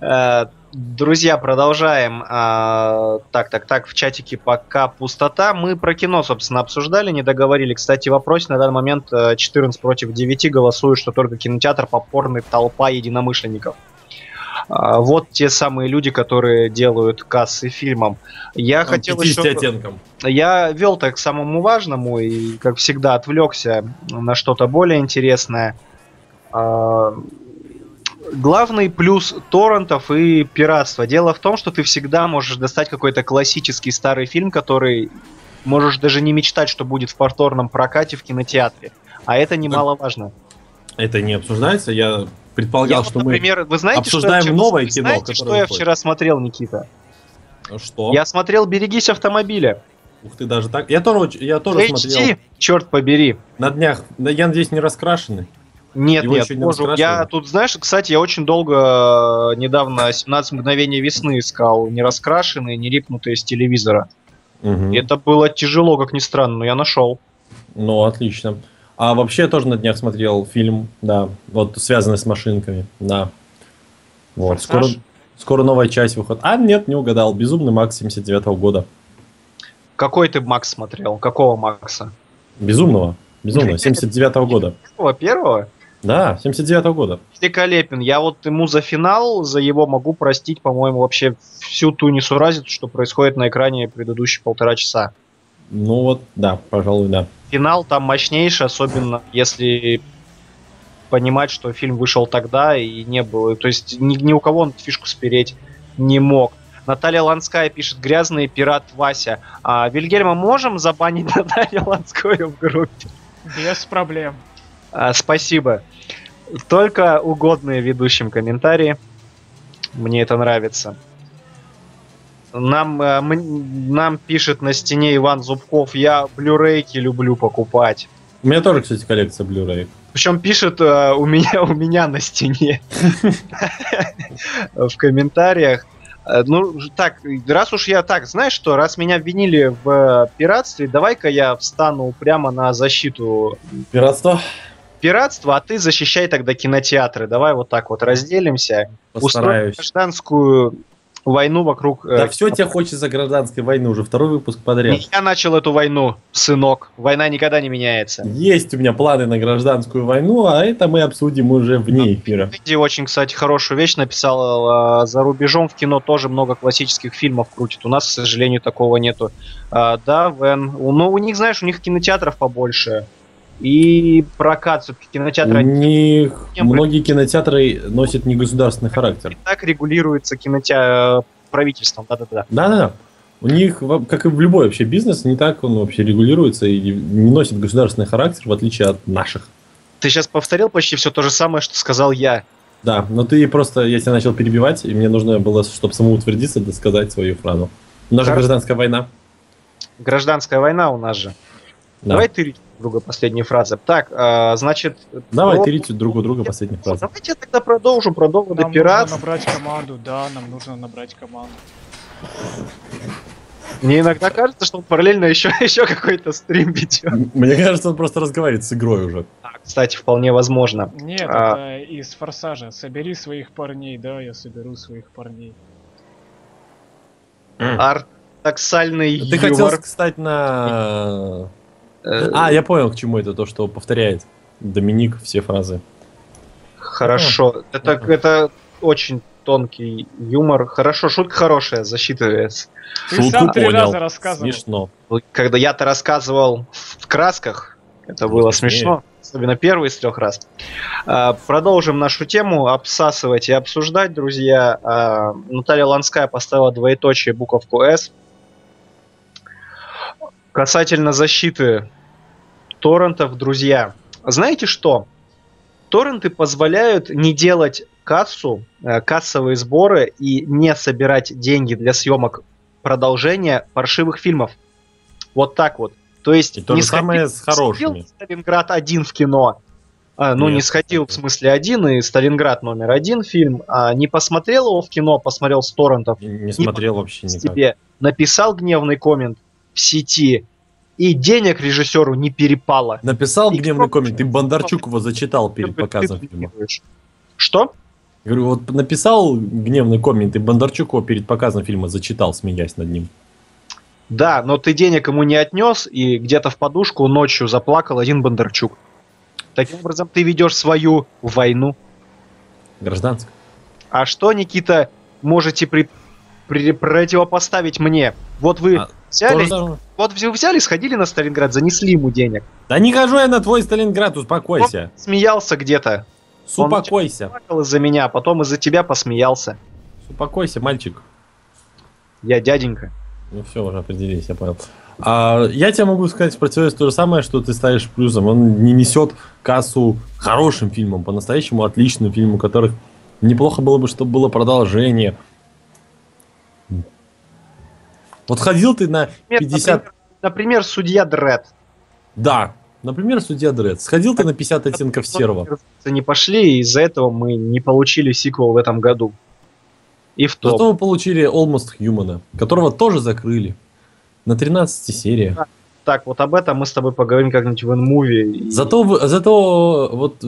Э, Друзья, продолжаем. А, Так, так, так, в чатике пока пустота. Мы про кино, собственно, обсуждали, не договорили. Кстати, в вопросе на данный момент э, 14 против 9 голосуют, что только кинотеатр попорный толпа единомышленников. А, Вот те самые люди, которые делают кассы фильмам. Я Там хотел 50 еще... оттенком. Я вел так к самому важному и, как всегда, отвлекся на что-то более интересное. А, Главный плюс торрентов и пиратства. Дело в том, что ты всегда можешь достать какой-то классический старый фильм, который можешь даже не мечтать, что будет в повторном прокате в кинотеатре. А это немаловажно. Это не обсуждается. Я предполагал, Я что вот, мы... например, вы знаете, обсуждаем что я вчера, новое вы кино, знаете, что я выходит. вчера смотрел, Никита? Что? Я смотрел «Берегись автомобиля». Ух ты, даже так. Я тоже, я тоже HD, смотрел черт побери. на днях. Да, я надеюсь, не раскрашенный. Нет, Его нет, не я тут, знаешь, кстати, я очень долго, недавно 17 мгновений весны искал не раскрашенные, не рипнутые с телевизора. И это было тяжело, как ни странно, но я нашел. Ну, отлично. А вообще я тоже на днях смотрел фильм, да, вот связанный с машинками, да. Вот, скоро, скоро новая часть выходит. А, нет, не угадал. Безумный Макс 79 года. Какой ты Макс смотрел? Какого Макса? Безумного. Безумного, 79 года. Первого? Первого? Да, 79 года. Великолепен. Я вот ему за финал, за его могу простить, по-моему, вообще всю ту несуразицу, что происходит на экране предыдущие полтора часа. Ну вот, да, пожалуй, да. Финал там мощнейший, особенно если понимать, что фильм вышел тогда и не было. То есть ни, ни у кого он фишку спереть не мог. Наталья Ланская пишет «Грязный пират Вася». А, Вильгельма, можем забанить Наталью Ланскую в группе? Без проблем. А, спасибо. Только угодные ведущим комментарии. Мне это нравится. Нам, э, м- нам пишет на стене Иван Зубков, я блюрейки люблю покупать. У меня тоже, кстати, коллекция Blu-ray. Причем пишет э, у меня у меня на стене в комментариях. Э, Ну, так, раз уж я так, знаешь что, раз меня обвинили в э, пиратстве, давай-ка я встану прямо на защиту Пиратство? пиратства, а ты защищай тогда кинотеатры. Давай вот так вот разделимся. Устроим Постараюсь. гражданскую войну вокруг... э, Да все тебе хочется гражданской войны, уже второй выпуск подряд. Я начал эту войну, сынок. Война никогда не меняется. Есть у меня планы на гражданскую войну, а это мы обсудим уже вне эфира. Эдди очень, кстати, хорошую вещь написал. э, За рубежом в кино тоже много классических фильмов крутит. У нас, к сожалению, такого нету. А, Да, Вен. У- Ну, у них, знаешь, у них кинотеатров побольше. И прокат все-таки У кинотеатры них многие кинотеатры носят негосударственный характер. так регулируется кинотеатр правительством. Да-да-да. Да-да-да. У них, как и в любой вообще бизнес, не так он вообще регулируется и не носит государственный характер, в отличие от наших. Ты сейчас повторил почти все то же самое, что сказал я. Да, но ты просто, я тебя начал перебивать, и мне нужно было, чтобы самоутвердиться, досказать свою фразу. У нас же гражданская война. Гражданская война у нас же. Да. Давай ты друга последние фразы. Так, а, значит... Давай про- тырить друг у друга последних фраз. Давайте я тогда продолжу про доводы Нам пиратств. нужно набрать команду, да, нам нужно набрать команду. Мне иногда кажется, что он параллельно еще, еще какой-то стрим ведет. Мне кажется, он просто разговаривает с игрой уже. А, Кстати, вполне возможно. Нет, А. это из форсажа. Собери своих парней, да, я соберу своих парней. Ортаксальный Ты хотел юмор. кстати, на... Э, А, я понял, к чему это, то, что повторяет Доминик все фразы. Хорошо. Это, Ага. это очень тонкий юмор. Хорошо, шутка хорошая, засчитывается. Ты Шутку сам три понял. раза рассказывал. Смешно. Когда я-то рассказывал в красках, это было Смешнее. смешно. особенно первый из трех раз. А, продолжим нашу тему обсасывать и обсуждать, друзья. А, Наталья Ланская поставила двоеточие буковку «С». Касательно защиты торрентов, друзья. Знаете что? Торренты позволяют не делать кассу, э, кассовые сборы и не собирать деньги для съемок продолжения паршивых фильмов. Вот так вот. То есть И то не же самое с хорошими. сходил Сталинград один в кино. А, ну, Нет, не сходил, в смысле, один, и Сталинград номер один фильм. А, не посмотрел его в кино, посмотрел с торрентов, Не, не смотрел вообще никак. тебе написал гневный коммент в сети, и денег режиссеру не перепало. Написал И гневный коммент, и Бондарчук его зачитал перед Ты показом фильма. Что? Говорю, вот написал гневный коммент, и Бондарчук его перед показом фильма зачитал, смеясь над ним. Да, но ты денег ему не отнес, и где-то в подушку ночью заплакал один Бондарчук. Таким образом, ты ведешь свою войну. Гражданский. А что, Никита, можете при- противопоставить мне? Вот вы А, взяли, То же самое. вот вы взяли, сходили на Сталинград, занесли ему денег. Да не хожу я на твой Сталинград, успокойся. Смеялся где-то, Успокойся. плакал из-за меня, а потом из-за тебя посмеялся. Успокойся, мальчик. Я дяденька. Ну все, уже определились, я понял. А, я тебе могу сказать в противовес то же самое, что ты ставишь плюсом. Он не несет кассу хорошим фильмам, по-настоящему отличным фильмам, у которых неплохо было бы, чтобы было продолжение. Вот ходил ты на Например, 50... Например, например, судья Дред. Да, например, судья Дред. Сходил ты на 50 оттенков серого. Не пошли, и из-за этого мы не получили сиквел в этом году. И в топ. Зато мы получили Almost Human, которого тоже закрыли. На 13 сериях. Так, вот об этом мы с тобой поговорим как-нибудь в инмуве. Зато, зато вот,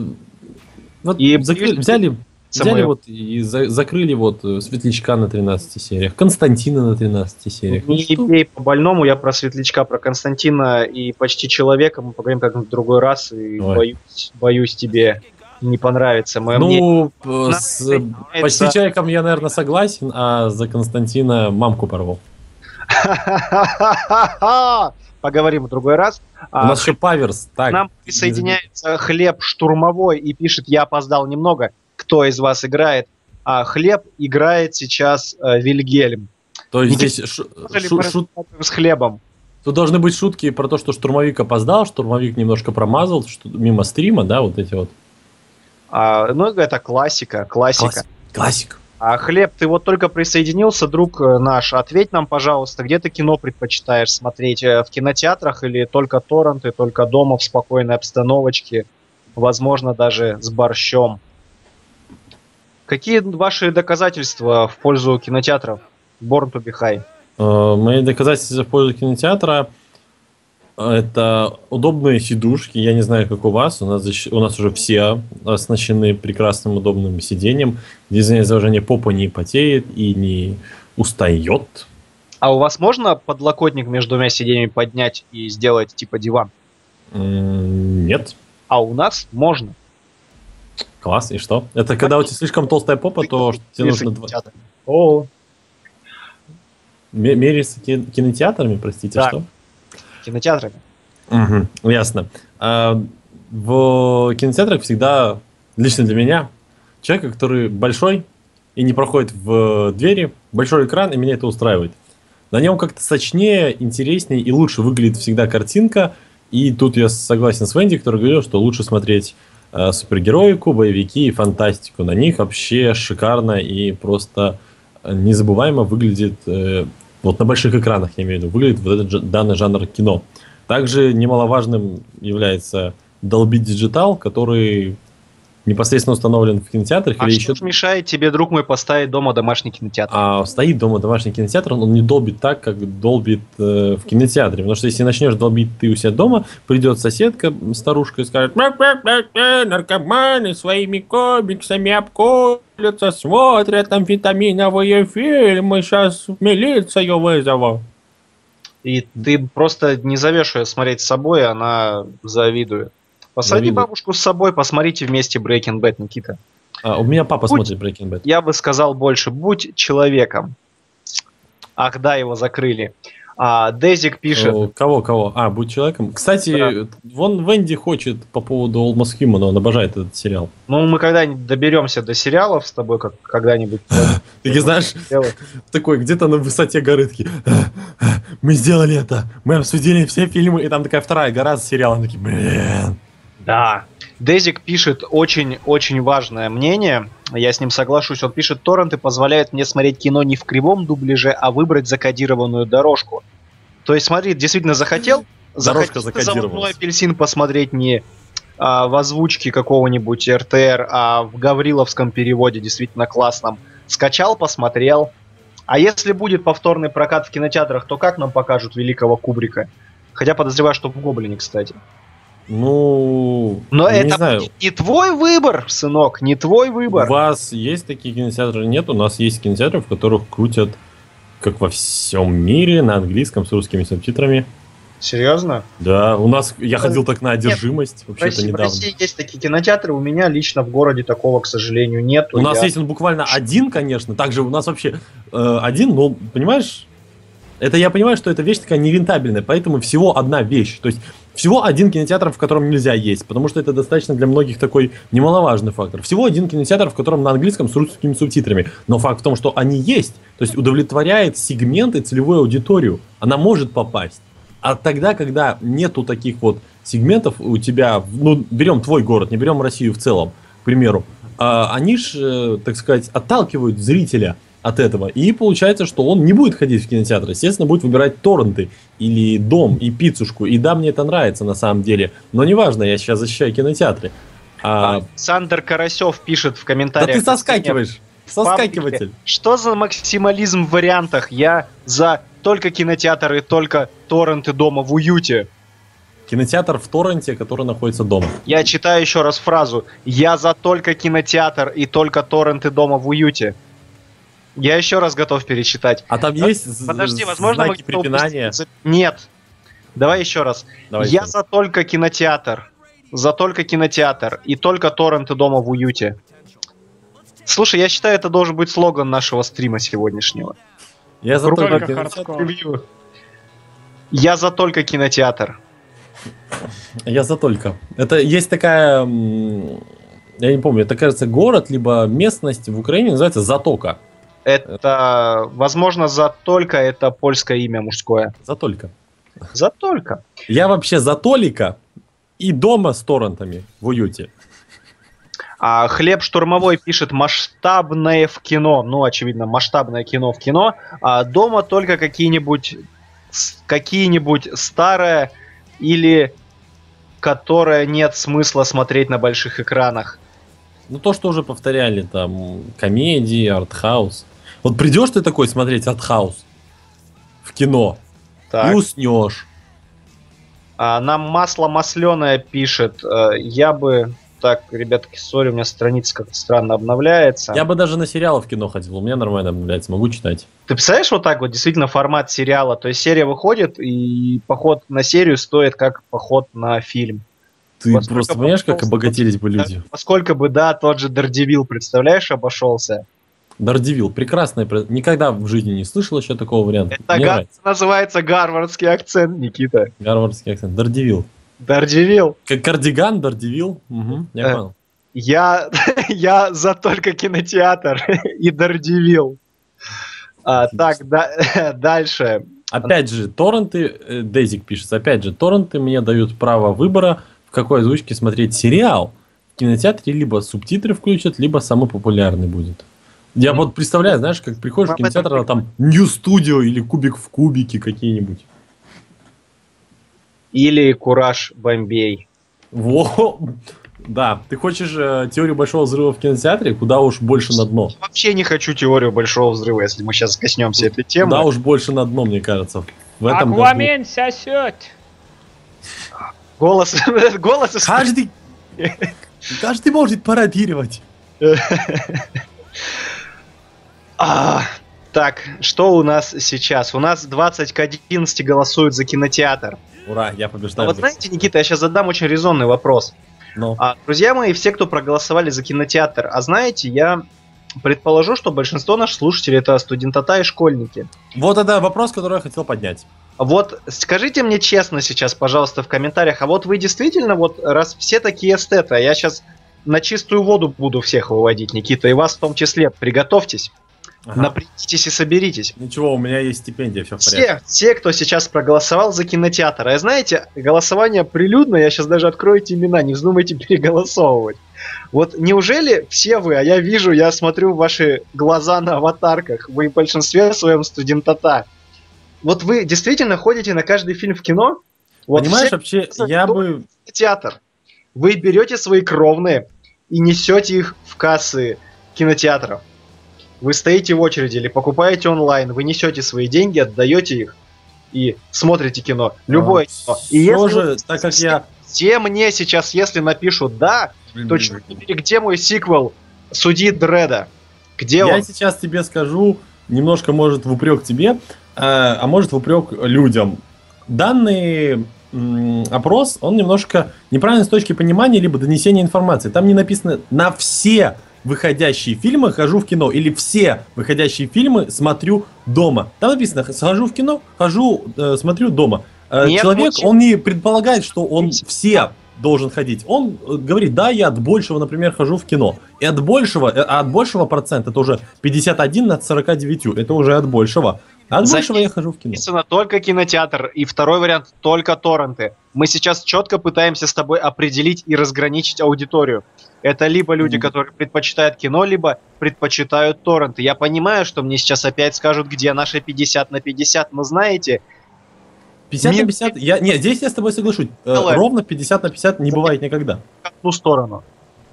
вот И закрыли- взяли, самое- взяли вот и за- закрыли вот э, Светлячка на 13 сериях, Константина на 13 сериях. Ну Не что? бей по больному, я про Светлячка, про Константина и почти человека мы поговорим как-нибудь в другой раз, и Ой. боюсь, боюсь тебе не понравится мое мнение. ну, э, с э, меняется. почти человеком я, наверное, согласен, а за Константина мамку порвал. Поговорим в другой раз. У А, нас еще Паверс. К Так, нам присоединяется Хлеб Штурмовой и пишет, я опоздал немного. Кто из вас играет? А Хлеб играет сейчас э, Вильгельм. то есть Никита, здесь шу- ли шу- разговариваем с Хлебом? Тут должны быть шутки про то, что штурмовик опоздал, штурмовик немножко промазал что- мимо стрима, да, вот эти вот. А, ну, это классика, классика. Классик. Классик. А Хлеб, ты вот только присоединился, друг э, наш. Ответь нам, пожалуйста, где ты кино предпочитаешь смотреть? Э, В кинотеатрах или только торренты, только дома в спокойной обстановочке? Возможно, даже с борщом. Какие ваши доказательства в пользу кинотеатров? Born to be high. Э, Мои доказательства в пользу кинотеатра э, это удобные сидушки. Я не знаю, как у вас. У нас, у нас уже все оснащены прекрасным удобным сиденьем, где изображение попа не потеет и не устает. А у вас можно подлокотник между двумя сиденьями поднять и сделать типа диван? Нет. А у нас можно. Класс. И что? Это когда у тебя слишком толстая попа, то тебе нужно. О, ме- мериться ки- кинотеатрами, простите, Да. что? кинотеатрами. Мгм, ясно. А, в кинотеатрах всегда, лично для меня, человек, который большой и не проходит в двери, большой экран, и меня это устраивает. На нем как-то сочнее, интереснее и лучше выглядит всегда картинка. И тут я согласен с Венди, который говорил, что лучше смотреть супергероику, боевики и фантастику. На них вообще шикарно и просто э, незабываемо выглядит, э, вот на больших экранах, я имею в виду, выглядит вот этот данный жанр кино. Также немаловажным является Dolby Digital, который непосредственно установлен в кинотеатрах А или что еще мешает тебе, друг мой, поставить дома домашний кинотеатр? а стоит дома домашний кинотеатр, он не долбит так, как долбит э, в кинотеатре. Потому что если начнешь долбить ты у себя дома, придет соседка, старушка, и скажет, «Мя-мя-мя-мя, наркоманы своими комиксами обколются, смотрят там витаминовые фильмы, сейчас милицию вызову. И ты просто не зовешь ее смотреть с собой, она завидует. Посади Завидует. бабушку с собой, посмотрите вместе Breaking Bad, Никита. А, у меня папа Будь- смотрит Breaking Bad. Я бы сказал больше, будь человеком. Ах да, его закрыли. А, Дезик пишет. О, Кого, кого? А, будь человеком. Кстати, Да. вон Венди хочет по поводу Almost Human, он обожает этот сериал. Ну, мы когда-нибудь доберемся до сериалов с тобой, как когда-нибудь. Ты знаешь, такой, где-то на высоте горы такие, «А, а, мы сделали это, мы обсудили все фильмы, и там такая вторая гора с сериалом, такие, блин. Да. Дезик пишет очень-очень важное мнение. Я с ним соглашусь. Он пишет, торренты позволяют мне смотреть кино не в кривом дубляже, а выбрать закодированную дорожку. То есть, смотри, действительно захотел, Дорожка закодировалась. «Заводной апельсин» посмотреть не а, в озвучке какого-нибудь РТР, а в гавриловском переводе, действительно классном. Скачал, посмотрел. А если будет повторный прокат в кинотеатрах, то как нам покажут великого Кубрика? Хотя подозреваю, что в Гоблине, кстати. Ну, Но не это знаю, будет не твой выбор, сынок, не твой у выбор. вас есть такие кинотеатры? Нет, у нас есть кинотеатры, в которых крутят, как во всем мире, на английском с русскими субтитрами. Серьезно? Да, у нас, я ходил так на одержимость, вообще-то России, в недавно. России есть такие кинотеатры, у меня лично в городе такого, к сожалению, нет. У нас есть он буквально один, конечно. Также у нас вообще э, один, но понимаешь, это я понимаю, что эта вещь такая нерентабельная, поэтому всего одна вещь. То есть всего один кинотеатр, в котором нельзя есть, потому что это достаточно для многих такой немаловажный фактор. Всего один кинотеатр, в котором на английском с русскими субтитрами. Но факт в том, что они есть, то есть удовлетворяет сегмент и целевую аудиторию. Она может попасть. А тогда, когда нету таких вот сегментов у тебя, ну, берем твой город, не берем Россию в целом, к примеру, а, они же, так сказать, отталкивают зрителя от этого. И получается, что он не будет ходить в кинотеатр. Естественно, будет выбирать торренты или дом и пиццушку. И да, мне это нравится на самом деле. Но неважно, я сейчас защищаю кинотеатры. А, Александр Карасев пишет в да комментариях. ты соскакиваешь. Соскакиватель. Что за максимализм в вариантах? Я за только кинотеатр и только торренты дома в уюте. Кинотеатр в торренте, который находится дома. Я читаю еще раз фразу. Я за только кинотеатр и только торренты дома в уюте. Я еще раз готов перечитать. А там есть Подожди, возможно, мы знаки препинания. Нет. Давай еще раз. Давай Я еще. за только кинотеатр. За только кинотеатр. И только торренты дома в уюте. Слушай, я считаю, это должен быть слоган нашего стрима сегодняшнего. Я за только Только кинотеатр. Я за только кинотеатр. Я за только. Это есть такая, я не помню, это кажется город, либо местность в Украине называется Затока. Это, возможно, за только это польское имя мужское. Затолька. За только. Я вообще за Толика и дома с торрентами в уюте. А Хлеб Штурмовой пишет масштабное в кино. Ну, очевидно, масштабное кино в кино. А дома только какие-нибудь какие-нибудь старое или которое нет смысла смотреть на больших экранах. Ну то, что уже повторяли, там, комедии, артхаус. Вот придешь ты такой смотреть артхаус в кино Так. и уснешь. А, нам масло масленое пишет. э, Я бы... Так, ребятки, сори, у меня страница как-то странно обновляется. Я бы даже на сериалы в кино ходил, у меня нормально обновляется, могу читать. Ты представляешь вот так вот, действительно, формат сериала? То есть серия выходит, и поход на серию стоит как поход на фильм. Ты Во сколько просто понимаешь, как обогатились бы люди. Поскольку бы, да, тот же Дардевил, представляешь, обошелся. Дардевил, прекрасное, никогда в жизни не слышал еще такого варианта. Это Мне га- нравится. называется гарвардский акцент, Никита. Гарвардский акцент. Дардевил. Дардевил. Как кардиган, Дардевил. Угу, я Э. понял. Я, я за только кинотеатр и Дардевил. А, так, да- дальше. Опять же, торренты, э, Дейзик пишет, опять же, торренты мне дают право выбора, в какой озвучке смотреть сериал. В кинотеатре либо субтитры включат, либо самый популярный будет. Я вот представляю, знаешь, как приходишь в кинотеатр, а там New Studio или Кубик в кубике какие-нибудь. Или Кураж Бомбей. Во! Да, ты хочешь э, теорию большого взрыва в кинотеатре? Куда уж больше на дно. Вообще не хочу теорию большого взрыва, если мы сейчас коснемся этой темы. Куда уж больше на дно, мне кажется. В этом году. Аквамен сосет. Голос, голос Каждый, каждый может пародировать. А, так, что у нас сейчас? У нас 20 к 11 голосуют за кинотеатр. Ура, я побеждаю. вот знаете, Никита, я сейчас задам очень резонный вопрос. Но. А, друзья мои, все, кто проголосовали за кинотеатр, а знаете, я предположу, что большинство наших слушателей это студентата и школьники. Вот это вопрос, который я хотел поднять. Вот скажите мне честно сейчас, пожалуйста, в комментариях, а вот вы действительно, вот раз все такие эстеты, а я сейчас на чистую воду буду всех выводить, Никита, и вас в том числе, приготовьтесь. Ага. Напрягитесь и соберитесь. Ничего, у меня есть стипендия, все в порядке. Все, все, кто сейчас проголосовал за кинотеатр. А знаете, голосование прилюдно, я сейчас даже открою эти имена, не вздумайте переголосовывать. Вот неужели все вы, а я вижу, я смотрю ваши глаза на аватарках, вы в большинстве своем студентата. Вот вы действительно ходите на каждый фильм в кино? Вот Понимаешь, вообще, я бы... Театр. Вы берете свои кровные и несете их в кассы кинотеатров. Вы стоите в очереди или покупаете онлайн, вы несете свои деньги, отдаете их и смотрите кино. Любое а, кино. И если же, так как я... Все мне сейчас, если напишут «да», блин, то где мой сиквел «Суди Дреда»? Где я он? Я сейчас тебе скажу, немножко может в упрек тебе, а, а может в упрек людям. Данный опрос, он немножко неправильный с точки понимания либо донесения информации. Там не написано на все выходящие фильмы хожу в кино. Или все выходящие фильмы смотрю дома. Там написано, схожу в кино, хожу, э, смотрю дома. Э, Нет, Человек, очень... он не предполагает, что он все должен ходить. Он э, говорит, да, я от большего, например, хожу в кино. И от большего, э, а от большего процента, это уже 51 над 49, это уже от большего. А от большего я хожу в кино. Написано только кинотеатр. И второй вариант только торренты. Мы сейчас четко пытаемся с тобой определить и разграничить аудиторию. Это либо люди, которые предпочитают кино, либо предпочитают торренты. Я понимаю, что мне сейчас опять скажут, где наши 50 на 50, но знаете... 50 мир... на 50? Я, нет, здесь я с тобой соглашусь. Э, ровно 50 на 50 не бывает никогда. В одну сторону.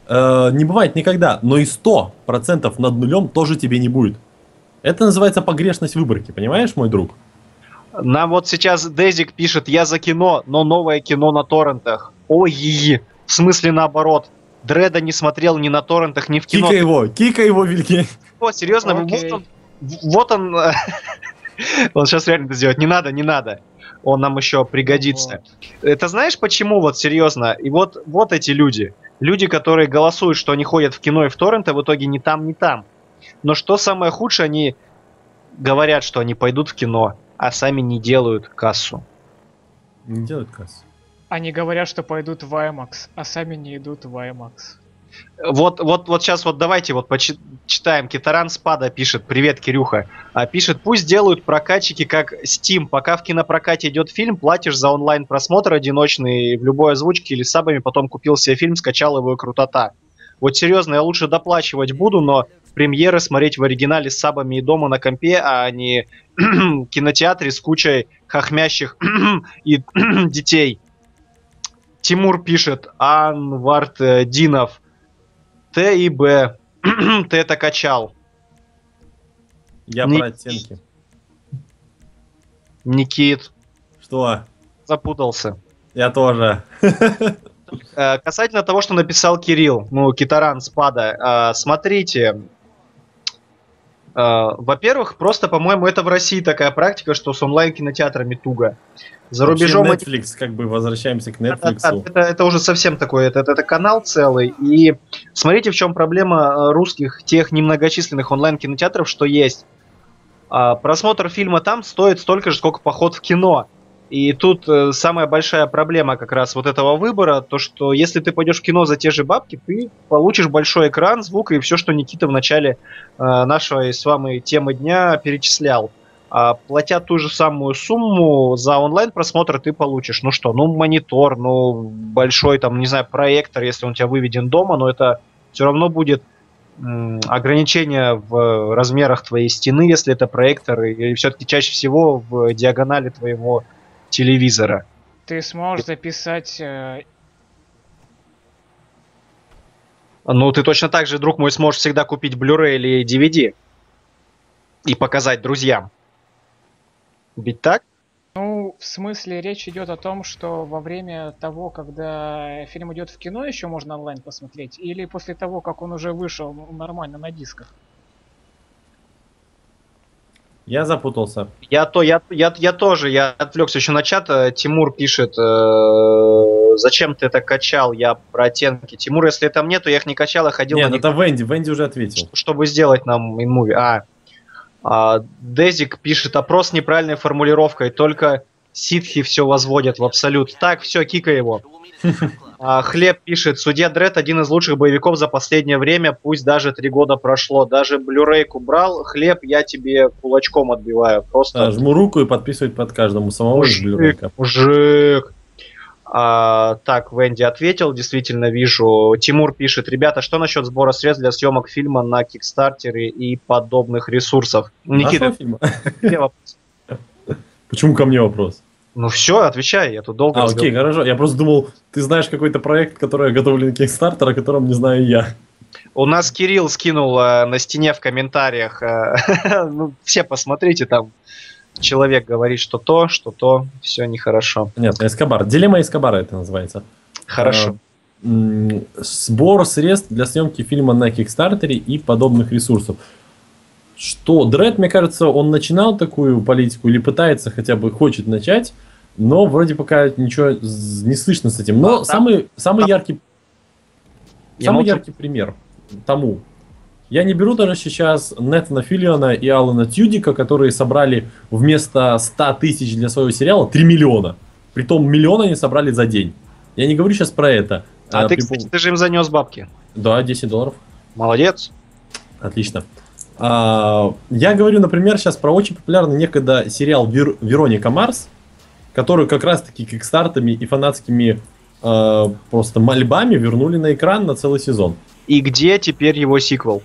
Э, не бывает никогда, но и 100% над нулем тоже тебе не будет. Это называется погрешность выборки, понимаешь, мой друг? Нам вот сейчас Дезик пишет, я за кино, но новое кино на торрентах. Ой, в смысле наоборот. Дреда не смотрел ни на торрентах, ни в кино. Кика его, кика его, Вильке. О, серьезно, okay. вот он, вот он, он сейчас реально это сделать. Не надо, не надо. Он нам еще пригодится. Вот. Это знаешь почему, вот серьезно? И вот, вот эти люди. Люди, которые голосуют, что они ходят в кино и в торренты, в итоге ни там, ни там. Но что самое худшее, они говорят, что они пойдут в кино, а сами не делают кассу. Не делают кассу. Они говорят, что пойдут в IMAX, а сами не идут в IMAX. Вот, вот, вот сейчас вот давайте вот почитаем. Китаран Спада пишет, привет, Кирюха. А, пишет, пусть делают прокатчики как Steam. Пока в кинопрокате идет фильм, платишь за онлайн просмотр одиночный в любой озвучке или сабами, потом купил себе фильм, скачал его и крутота. Вот серьезно, я лучше доплачивать буду, но премьеры смотреть в оригинале с сабами и дома на компе, а не кинотеатре с кучей хохмящих и детей. Тимур пишет, Анвард э, Динов, Т и Б. Ты это качал. Я Ник... про оттенки. Никит. Что? Запутался. Я тоже. Э, касательно того, что написал Кирилл, ну, Китаран Спада, э, смотрите, во-первых, просто, по-моему, это в России такая практика, что с онлайн-кинотеатрами туго. За рубежом... Вообще Netflix, как бы, возвращаемся к Netflix. Это, это, это уже совсем такой, это, это, это канал целый. И смотрите, в чем проблема э, русских, тех немногочисленных онлайн-кинотеатров, что есть. А, просмотр фильма там стоит столько же, сколько поход в кино. И тут э, самая большая проблема как раз вот этого выбора, то что если ты пойдешь в кино за те же бабки, ты получишь большой экран, звук и все, что Никита в начале э, нашей с вами темы дня перечислял. А, платя ту же самую сумму за онлайн просмотр ты получишь, ну что, ну монитор, ну большой там, не знаю, проектор, если он у тебя выведен дома, но это все равно будет м, ограничение в размерах твоей стены, если это проектор, и все-таки чаще всего в диагонали твоего телевизора. Ты сможешь записать э... Ну, ты точно так же, друг мой, сможешь всегда купить Blu-ray или DVD и показать друзьям. Ведь так? Ну, в смысле, речь идет о том, что во время того, когда фильм идет в кино, еще можно онлайн посмотреть, или после того, как он уже вышел нормально на дисках? Я запутался. Я то, я, я, я тоже, я отвлекся еще на чат. Э, Тимур пишет, э, зачем ты это качал? Я про оттенки. Тимур, если там нет, то я их не качал, я ходил. Нет, это Венди, Венди уже ответил. Чтобы сделать нам инмуви. А, а, Дезик пишет опрос с неправильной формулировкой, только Ситхи все возводят в абсолют. Так, все, кика его. А, Хлеб пишет, Судья Дред один из лучших боевиков за последнее время, пусть даже три года прошло. Даже блюрейку брал. Хлеб, я тебе кулачком отбиваю. Просто... Да, жму руку и подписывать под каждому самого Мужик, блюрейка. мужик. А, так, Венди ответил, действительно вижу. Тимур пишет, ребята, что насчет сбора средств для съемок фильма на Кикстартере и подобных ресурсов? Никита, Нашего фильма? Почему ко мне вопрос? Ну все, отвечай, я тут долго А, разговариваю. окей, хорошо. Я просто думал, ты знаешь какой-то проект, который готовлен Kickstarter, о котором не знаю я. У нас Кирилл скинул э, на стене в комментариях. э, ну, все посмотрите, там человек говорит, что то, что то, все нехорошо. Понятно, Эскобар. Дилемма Эскобара это называется. Хорошо. М, Сбор средств для съемки фильма на Кикстартере и подобных ресурсов. Что Дред, мне кажется, он начинал такую политику или пытается хотя бы хочет начать, но вроде пока ничего не слышно с этим. Но А, там- самый, самый там- яркий Я Самый молчу. яркий пример тому. Я не беру даже сейчас Нетана Филлиона и Алана Тюдика, которые собрали вместо 100 тысяч для своего сериала 3 миллиона. Притом миллион они собрали за день. Я не говорю сейчас про это. А А, ты, при кстати, ты же им занес бабки. Да, 10 долларов. Молодец. Отлично. А, я говорю, например, сейчас про очень популярный некогда сериал Вер- Вероника Марс, который как раз-таки кикстартами и фанатскими э, просто мольбами вернули на экран на целый сезон. И где теперь его сиквел?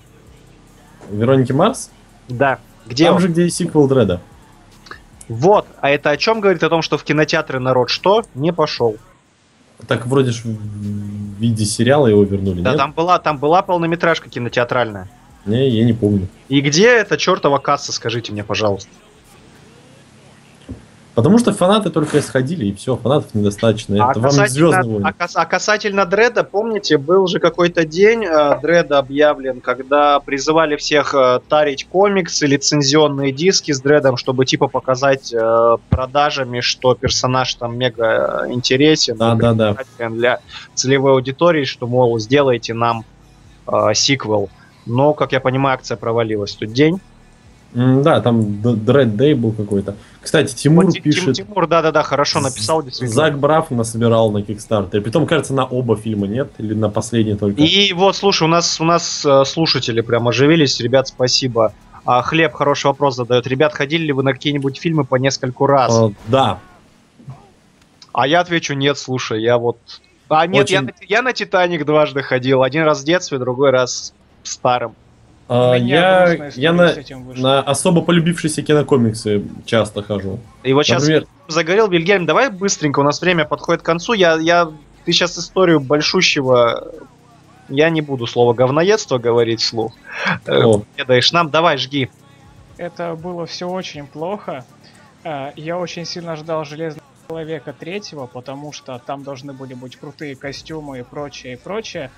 Вероники Марс? Да. Где Там он? же, где и сиквел Дреда. Вот. А это о чем говорит? О том, что в кинотеатры народ что? Не пошел. Так вроде ж в виде сериала его вернули, Да, нет? там была, там была полнометражка кинотеатральная. Не, я не помню. И где эта чертова касса, скажите мне, пожалуйста. Потому что фанаты только сходили, и все, фанатов недостаточно. А Это вам не Звездные войны. а кас- а касательно Дреда, помните, был же какой-то день э, Дреда объявлен, когда призывали всех э, тарить комиксы, лицензионные диски с Дредом, чтобы типа показать э, продажами, что персонаж там мега э, интересен. Да, да, да. для целевой аудитории, что, мол, сделайте нам э, сиквел. Но, как я понимаю, акция провалилась в тот день. Да, там Дред Дэй был какой-то. Кстати, Тимур Вот Ти- Тим- пишет, Тимур, да-да-да, хорошо написал, действительно. Зак Браф насобирал на Кикстартере. Притом, кажется, на оба фильма нет, или на последний только. И вот, слушай, у нас у нас э, слушатели прям оживились, ребят, спасибо. А Хлеб хороший вопрос задает. Ребят, ходили ли вы на какие-нибудь фильмы по нескольку раз? А, да, А я отвечу нет, слушай, я вот. А нет, я, Очень- на, я на Титаник дважды ходил. Один раз в детстве, другой раз старым. А, я, я на, с этим вышла. на особо полюбившиеся кинокомиксы часто хожу. И вот сейчас Например, загорел Вильгельм, давай быстренько, у нас время подходит к концу. Я, я, ты сейчас историю большущего, я не буду слово говноедство говорить вслух. Э, о, Не даешь нам, давай, жги. Это было все очень плохо. А, Я очень сильно ждал Железного Человека третьего, потому что там должны были быть крутые костюмы и прочее, и прочее.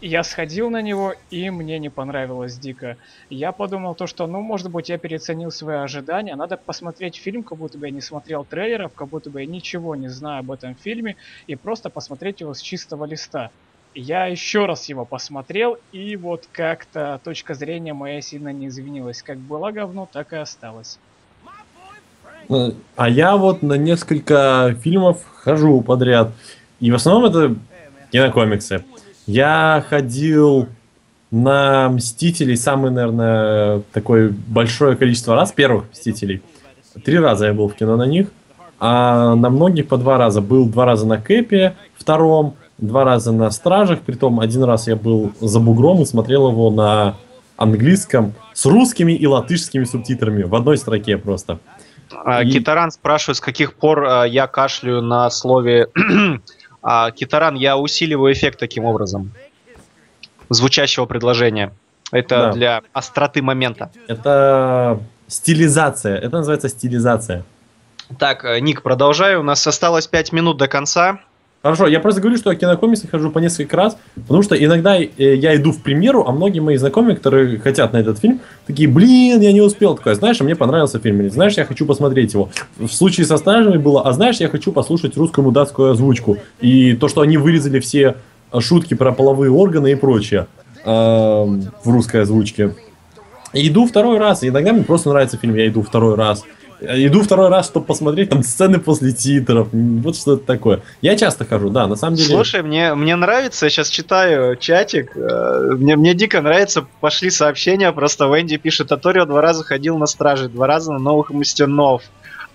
Я сходил на него, и мне не понравилось дико. Я подумал то, что, ну, может быть, я переоценил свои ожидания. Надо посмотреть фильм, как будто бы я не смотрел трейлеров, как будто бы я ничего не знаю об этом фильме, и просто посмотреть его с чистого листа. Я еще раз его посмотрел, и вот как-то точка зрения моя сильно не изменилась. Как было говно, так и осталось. э, а я вот на несколько фильмов хожу подряд. И в основном это кинокомиксы. Я ходил на Мстителей самое, наверное, такое большое количество раз, первых Мстителей. Три раза я был в кино на них, а на многих по два раза. Был два раза на Кэпе, втором, два раза на Стражах, притом один раз я был за бугром и смотрел его на английском с русскими и латышскими субтитрами в одной строке просто. А, И- Китаран спрашивает, с каких пор а, я кашляю на слове... А, Китаран, я усиливаю эффект таким образом. Звучащего предложения. Это Да. для остроты момента. Это стилизация. Это называется стилизация. Так, э, Ник, продолжаю. У нас осталось 5 минут до конца. Хорошо, я просто говорю, что я кинокомиксы хожу по несколько раз, потому что иногда э, я иду в премьеру, а многие мои знакомые, которые хотят на этот фильм, такие, блин, я не успел. Такое, знаешь, а мне понравился фильм, или знаешь, я хочу посмотреть его. В случае со стражами было, а знаешь, я хочу послушать русскую мудацкую озвучку. И то, что они вырезали все шутки про половые органы и прочее э, в русской озвучке. И иду второй раз, и иногда мне просто нравится фильм, я иду второй раз. Иду второй раз, чтобы посмотреть там сцены после титров. Вот что-то такое. Я часто хожу, да, на самом деле. Слушай, мне, мне нравится, я сейчас читаю чатик, э, мне, мне дико нравится, пошли сообщения, просто Венди пишет, Аторио два раза ходил на стражи, два раза на новых мастенов.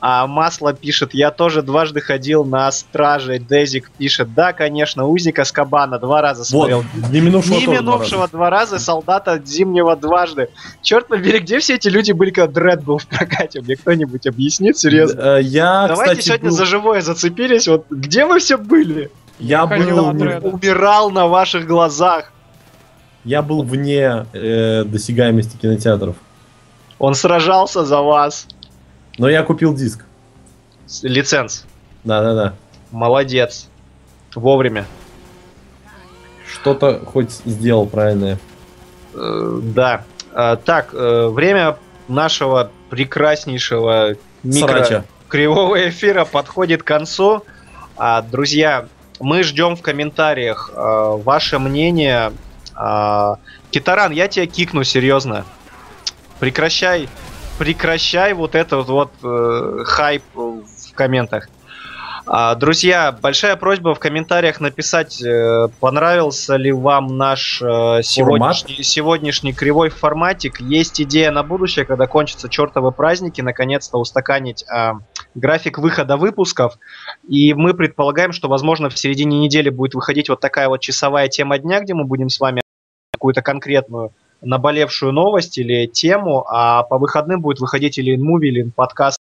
А Масло пишет, я тоже дважды ходил на страже. Дезик пишет, да, конечно, узника Скабана два раза смотрел. Вот, не минувшего, не минувшего два раза. два раза, солдата зимнего дважды. Черт побери, где все эти люди были, когда Дред был в прокате? Мне кто-нибудь объяснит, серьезно? Э, я, Давайте кстати, сегодня был... за живое зацепились. Вот где вы все были? Я был, умирал на ваших глазах. Я был вне э, досягаемости кинотеатров. Он сражался за вас. Но я купил диск. Лиценз. Да-да-да. Молодец. Вовремя. Что-то хоть сделал правильное. Э, да. Э, так, э, время нашего прекраснейшего микро кривого эфира подходит к концу. А, друзья, мы ждем в комментариях э, ваше мнение. Э, Китаран, я тебя кикну, серьезно. Прекращай прекращай вот этот вот э, хайп в комментах. А, друзья, большая просьба в комментариях написать, э, понравился ли вам наш э, сегодняшний, сегодняшний кривой форматик. Есть идея на будущее, когда кончатся чертовы праздники, наконец-то устаканить э, график выхода выпусков. И мы предполагаем, что, возможно, в середине недели будет выходить вот такая вот часовая тема дня, где мы будем с вами какую-то конкретную наболевшую новость или тему, а по выходным будет выходить или инмуви, или подкаст.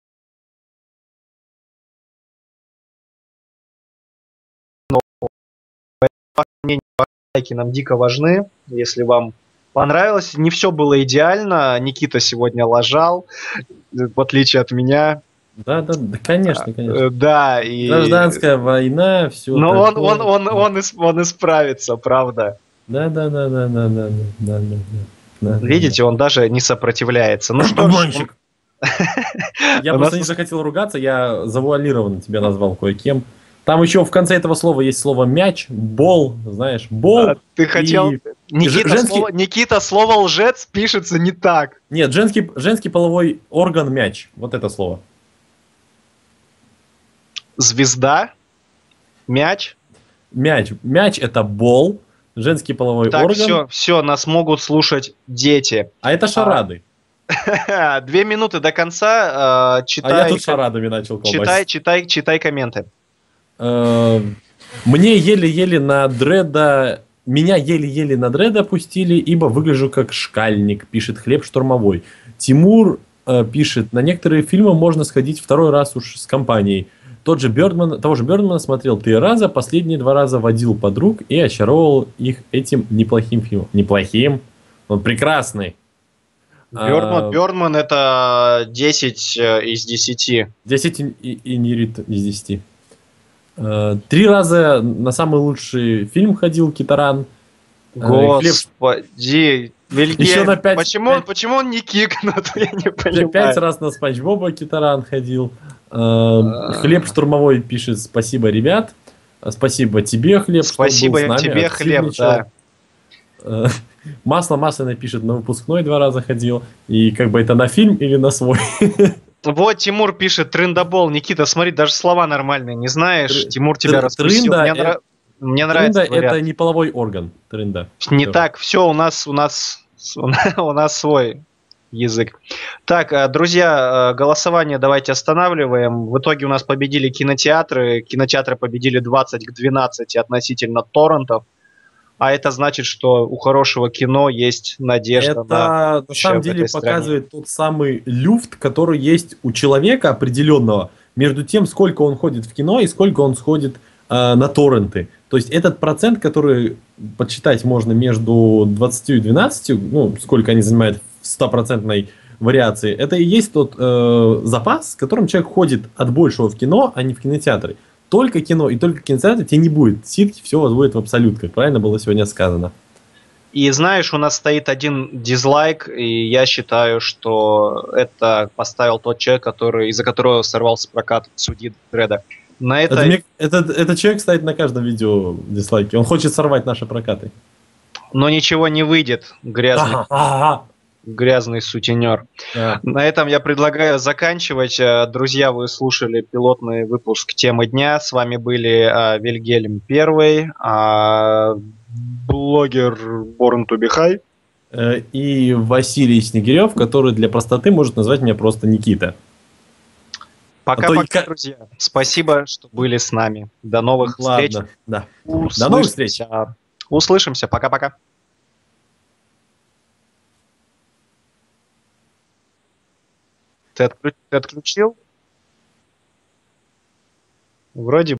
лайки нам дико важны, если вам понравилось. Не все было идеально, Никита сегодня лажал, в отличие от меня. Да, да, да, конечно, конечно. Э, да, и... Гражданская война, все. Но он, он, он, он, он, он исправится, правда. Да, да, да, да, да, да, да, да, да. Видите, он даже не сопротивляется. Ну что ж, Я просто не захотел ругаться, я завуалированно тебя назвал кое-кем. Там еще в конце этого слова есть слово мяч, бол, знаешь, бол. А, ты хотел... Никита, женский... слово, Никита, слово лжец пишется не так. Нет, женский, женский половой орган мяч. Вот это слово. Звезда? Мяч? Мяч. Мяч это бол, женский половой так, орган. все, все, нас могут слушать дети. А это шарады. А, две минуты до конца. Э, читай, а я тут шарадами начал колбасить. Читай, читай, читай комменты. Э, мне еле-еле на дреда... Меня еле-еле на дреда пустили, ибо выгляжу как шкальник, пишет Хлеб Штурмовой. Тимур э, пишет, на некоторые фильмы можно сходить второй раз уж с компанией. Тот же Бёрдман, того же Бёрдмана смотрел три раза, последние два раза водил подруг и очаровывал их этим неплохим фильмом. Неплохим? Он прекрасный. Бёрдман, а, Бёрдман это 10 э, из 10. 10 и, и не из 10. А, три раза на самый лучший фильм ходил Китаран. Э, Господи, Вильгельм, Еще на 5, почему, 5, он, почему он не кикнут, я не понимаю. Пять раз на Спанч Боба Китаран ходил. А, Хлеб Штурмовой пишет спасибо, ребят. Спасибо тебе, Хлеб, Спасибо нами, тебе, Хлеб, да. Масло Масляное пишет, на выпускной два раза ходил. И как бы это на фильм или на свой? Вот Тимур пишет трендобол. Никита, смотри, даже слова нормальные не знаешь. Тр... Тимур тебя раскусил. Тренда, мне, это... мне нравится. Тренда это не половой орган. Тренда. Не все. так. Все, у нас, у нас, у нас свой язык. Так, э, друзья, э, голосование давайте останавливаем. В итоге у нас победили кинотеатры. Кинотеатры победили 20 к 12 относительно торрентов. А это значит, что у хорошего кино есть надежда это, на... на самом деле показывает тот самый люфт, который есть у человека определенного между тем, сколько он ходит в кино и сколько он сходит э, на торренты. То есть этот процент, который подсчитать можно между 20 и 12, ну, сколько они занимают в стопроцентной вариации, это и есть тот э, запас, с которым человек ходит от большего в кино, а не в кинотеатры только кино и только кинотеатр тебе не будет. Ситки все возводит в абсолют, как правильно было сегодня сказано. И знаешь, у нас стоит один дизлайк, и я считаю, что это поставил тот человек, который, из-за которого сорвался прокат судьи Дреда. На это... Это, это, этот человек стоит на каждом видео дизлайке. Он хочет сорвать наши прокаты. Но ничего не выйдет, грязный. Ага, ага. Грязный сутенер. Да. На этом я предлагаю заканчивать. Э, Друзья, вы слушали пилотный выпуск темы дня. С вами были э, Вильгельм Первый, а, блогер Born to be High. Э, И Василий Снегирев, который для простоты может назвать меня просто Никита. Пока-пока, А и друзья. Спасибо, что были с нами. До новых встреч. Ладно, да. Услышимся. новых встреч. Услышимся. Пока-пока. Ты, отклю- ты отключил? Вроде